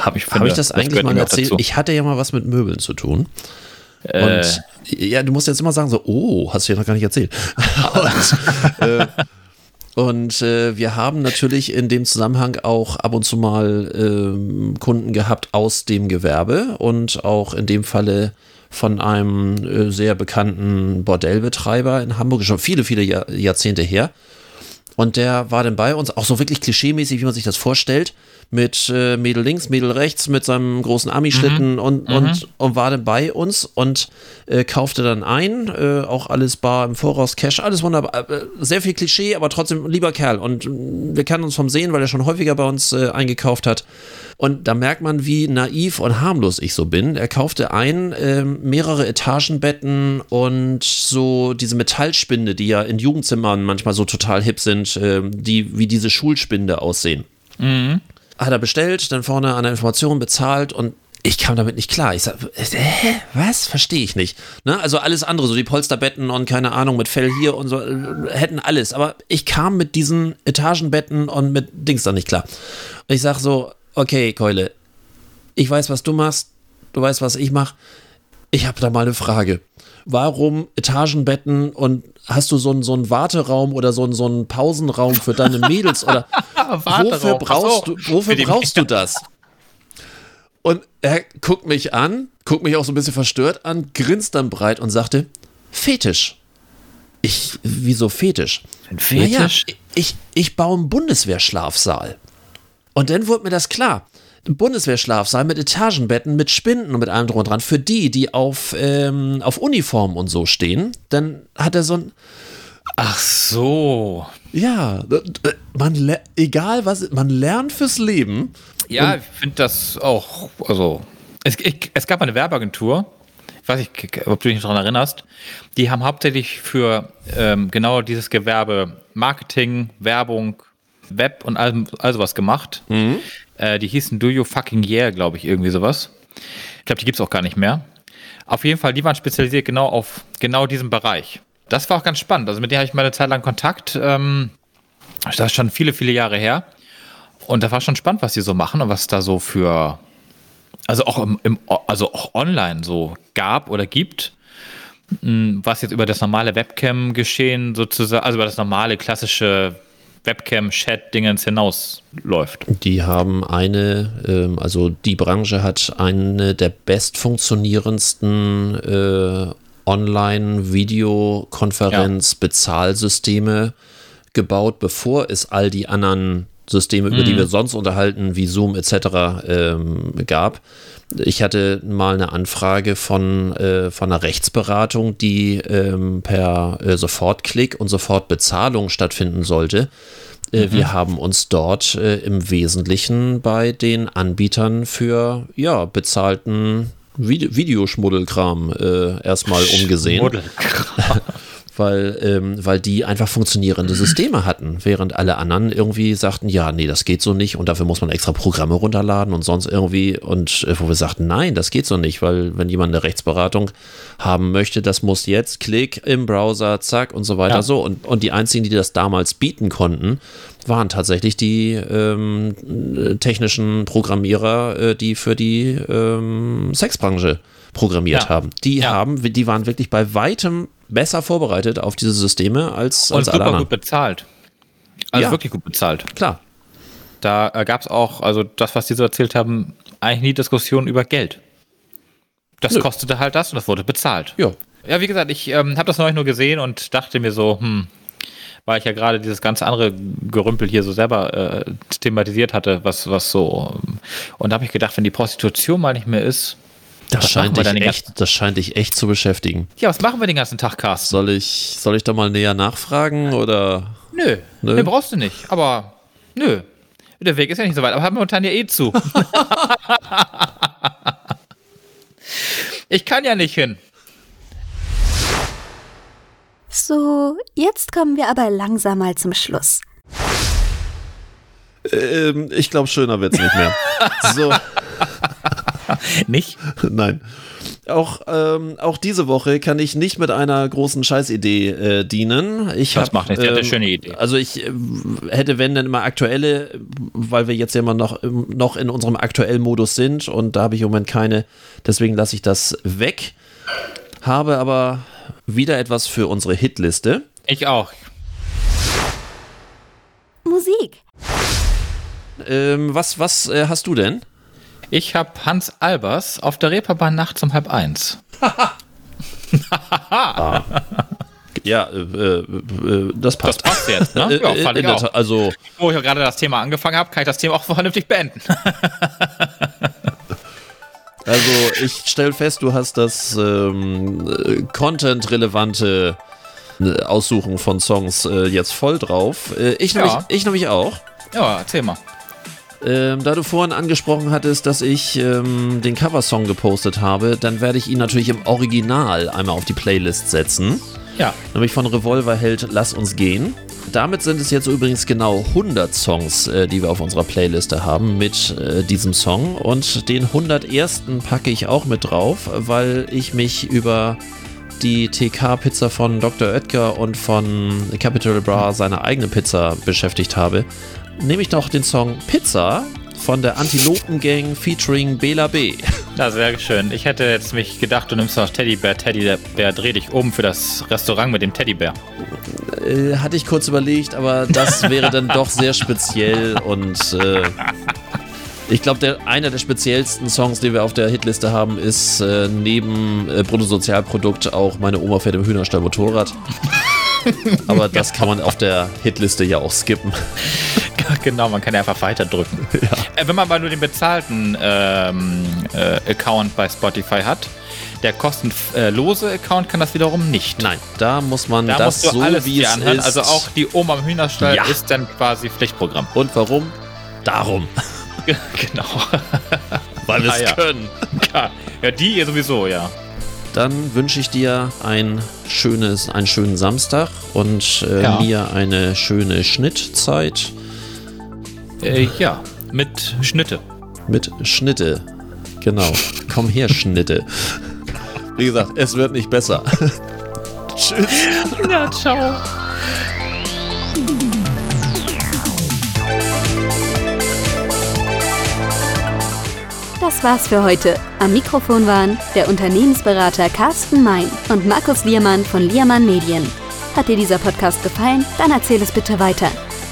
habe ich, hab ich das, das eigentlich mal erzählt? Ich hatte ja mal was mit Möbeln zu tun. Äh. Und ja, du musst jetzt immer sagen, so, oh, hast du ja noch gar nicht erzählt. und, äh, und äh, wir haben natürlich in dem Zusammenhang auch ab und zu mal ähm, Kunden gehabt aus dem Gewerbe und auch in dem Falle von einem äh, sehr bekannten Bordellbetreiber in Hamburg, schon viele, viele Jahr, Jahrzehnte her. Und der war dann bei uns, auch so wirklich klischeemäßig, wie man sich das vorstellt, mit äh, Mädel links, Mädel rechts, mit seinem großen Ami-Schlitten mhm. und, mhm. und, und war dann bei uns und äh, kaufte dann ein, äh, auch alles bar im Voraus, Cash, alles wunderbar. Äh, sehr viel Klischee, aber trotzdem lieber Kerl. Und wir kennen uns vom Sehen, weil er schon häufiger bei uns äh, eingekauft hat. Und da merkt man, wie naiv und harmlos ich so bin. Er kaufte ein, äh, mehrere Etagenbetten und so diese Metallspinde, die ja in Jugendzimmern manchmal so total hip sind, äh, die wie diese Schulspinde aussehen. Mhm. Hat er bestellt, dann vorne an der Information bezahlt und ich kam damit nicht klar. Ich sag, hä, was? Verstehe ich nicht. Ne? Also alles andere, so die Polsterbetten und keine Ahnung, mit Fell hier und so, äh, hätten alles. Aber ich kam mit diesen Etagenbetten und mit Dings da nicht klar. Und ich sag so, okay, Keule, ich weiß, was du machst, du weißt, was ich mache. Ich habe da mal eine Frage. Warum Etagenbetten und hast du so einen, so einen Warteraum oder so einen, so einen Pausenraum für deine Mädels? Oder wofür brauchst, du, wofür brauchst du das? Und er guckt mich an, guckt mich auch so ein bisschen verstört an, grinst dann breit und sagte, Fetisch. Ich, wieso Fetisch? Ein Fetisch? Naja, ich, ich baue einen Bundeswehrschlafsaal. Und dann wurde mir das klar. Ein Bundeswehrschlafsaal mit Etagenbetten, mit Spinden und mit allem drum und dran. Für die, die auf, ähm, auf Uniformen und so stehen, dann hat er so ein. Ach so. Ja, man egal was, man lernt fürs Leben. Ja, ich finde das auch, also es, ich, es gab eine Werbeagentur, ich weiß nicht, ob du dich daran erinnerst, die haben hauptsächlich für ähm, genau dieses Gewerbe Marketing, Werbung, Web und all, all sowas gemacht. Mhm. Äh, die hießen Do You Fucking Yeah, glaube ich, irgendwie sowas. Ich glaube, die gibt es auch gar nicht mehr. Auf jeden Fall, die waren spezialisiert genau auf genau diesen Bereich. Das war auch ganz spannend. Also mit denen habe ich mal eine Zeit lang Kontakt. Ähm, das ist schon viele, viele Jahre her. Und da war schon spannend, was die so machen und was da so für, also auch im, im also auch online so gab oder gibt hm, was jetzt über das normale Webcam-Geschehen sozusagen, also über das normale klassische Webcam-Chat-Dingens hinausläuft. Die haben eine, ähm, also die Branche hat eine der bestfunktionierendsten äh, Online-Videokonferenz-Bezahlsysteme gebaut, bevor es all die anderen Systeme, über mhm. die wir sonst unterhalten, wie Zoom etc. Ähm, gab. Ich hatte mal eine Anfrage von, äh, von einer Rechtsberatung, die ähm, per äh, Sofortklick und Sofortbezahlung stattfinden sollte. Äh, mhm. Wir haben uns dort äh, im Wesentlichen bei den Anbietern für ja, bezahlten Videoschmuddelkram äh, erstmal umgesehen. Schmuddelkram. Weil, ähm, weil die einfach funktionierende Systeme hatten, während alle anderen irgendwie sagten, ja, nee, das geht so nicht und dafür muss man extra Programme runterladen und sonst irgendwie und äh, wo wir sagten, nein, das geht so nicht, weil wenn jemand eine Rechtsberatung haben möchte, das muss jetzt, Klick im Browser, zack und so weiter ja. so und, und die einzigen, die das damals bieten konnten, waren tatsächlich die ähm, technischen Programmierer, äh, die für die ähm, Sexbranche programmiert ja. haben. Die ja. haben, die waren wirklich bei weitem besser vorbereitet auf diese Systeme als, Und als alle super gut bezahlt. Also Ja. wirklich gut bezahlt. Klar. Da äh, gab es auch, also das, was die so erzählt haben, eigentlich nie Diskussionen über Geld. Das Nö. kostete halt das und das wurde bezahlt. Ja. Ja, wie gesagt, ich ähm, habe das neulich nur gesehen und dachte mir so, hm, weil ich ja gerade dieses ganze andere Gerümpel hier so selber äh, thematisiert hatte, was, was so. ähm, Und da habe ich gedacht, wenn die Prostitution mal nicht mehr ist, Das Was scheint, dich echt, das scheint dich echt zu beschäftigen. ja, was machen wir den ganzen Tag, Carsten? Soll ich, soll ich da mal näher nachfragen oder? Nö, Nö. nö, brauchst du nicht. Aber nö, der Weg ist ja nicht so weit. Aber haben wir momentan ja eh zu. ich kann ja nicht hin. So, jetzt kommen wir aber langsam mal zum Schluss. Ähm, ich glaube, schöner wird's nicht mehr. so, Nicht? nein. Auch, ähm, auch diese Woche kann ich nicht mit einer großen Scheißidee äh, dienen. Ich Das hab, macht nichts, habt eine schöne Idee. Also ich äh, hätte, wenn dann immer aktuelle, weil wir jetzt ja immer noch, im- noch in unserem aktuellen Modus sind und da habe ich im Moment keine, deswegen lasse ich das weg. Habe aber wieder etwas für unsere Hitliste. Ich auch. Musik. Ähm, was was äh, hast du denn? Ich habe Hans Albers auf der Reeperbahn nachts um halb eins. Ja, äh, äh, äh, das Das passt. passt jetzt, ne? Äh, Ja, äh, fand in ich auch. Also Wo ich ja gerade das Thema angefangen habe, kann ich das Thema auch vernünftig beenden. Also ich stelle fest, du hast das ähm, äh, content-relevante äh, Aussuchen von Songs äh, jetzt voll drauf. Äh, ich, nämlich, Ja. ich nämlich auch. ja, erzähl mal. Ähm, da du vorhin angesprochen hattest, dass ich ähm, den Coversong gepostet habe, dann werde ich ihn natürlich im Original einmal auf die Playlist setzen. Ja. Nämlich von Revolverheld Lass uns gehen. Damit sind es jetzt übrigens genau 100 Songs, äh, die wir auf unserer Playliste haben mit äh, diesem Song. Und den 101. packe ich auch mit drauf, weil ich mich über die TK-Pizza von Dr. Oetker und von Capital Bra, seine eigene Pizza, beschäftigt habe. Nehme ich noch den Song Pizza von der Antilopen-Gang featuring Bela B. Ja, sehr schön. Ich hätte jetzt mich gedacht, du nimmst noch Teddybär, Teddybär, dreh dich um für das Restaurant mit dem Teddybär. Äh, hatte ich kurz überlegt, aber das wäre dann doch sehr speziell und äh, ich glaube, einer der speziellsten Songs, den wir auf der Hitliste haben, ist äh, neben äh, Bruttosozialprodukt auch Meine Oma fährt im Hühnerstall Motorrad. aber das kann man auf der Hitliste ja auch skippen. Genau, man kann ja einfach weiterdrücken. Äh, wenn man aber nur den bezahlten ähm, äh, Account bei Spotify hat, der kostenlose Account kann das wiederum nicht. Nein, da muss man Da das so alles wie es anhören. ist. Also auch die Oma im Hühnerstall Ja. ist dann quasi Pflichtprogramm. Und warum? Darum, genau. weil wir es Ah, ja. können. ja, ja, die ihr sowieso, ja. Dann wünsche ich dir ein schönes, einen schönen Samstag und äh, Ja. mir eine schöne Schnittzeit Äh, ja, mit Schnitte. mit Schnitte. Genau. Komm her, Schnitte. Wie gesagt, es wird nicht besser. Tschüss. Ja, ciao. Das war's für heute. Am Mikrofon waren der Unternehmensberater Carsten Mein und Markus Liermann von Liermann Medien. Hat dir dieser Podcast gefallen? Dann erzähl es bitte weiter.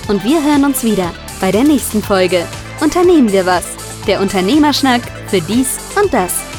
Und wir hören uns wieder bei der nächsten Folge. Unternehmen wir was? Der Unternehmerschnack für dies und das.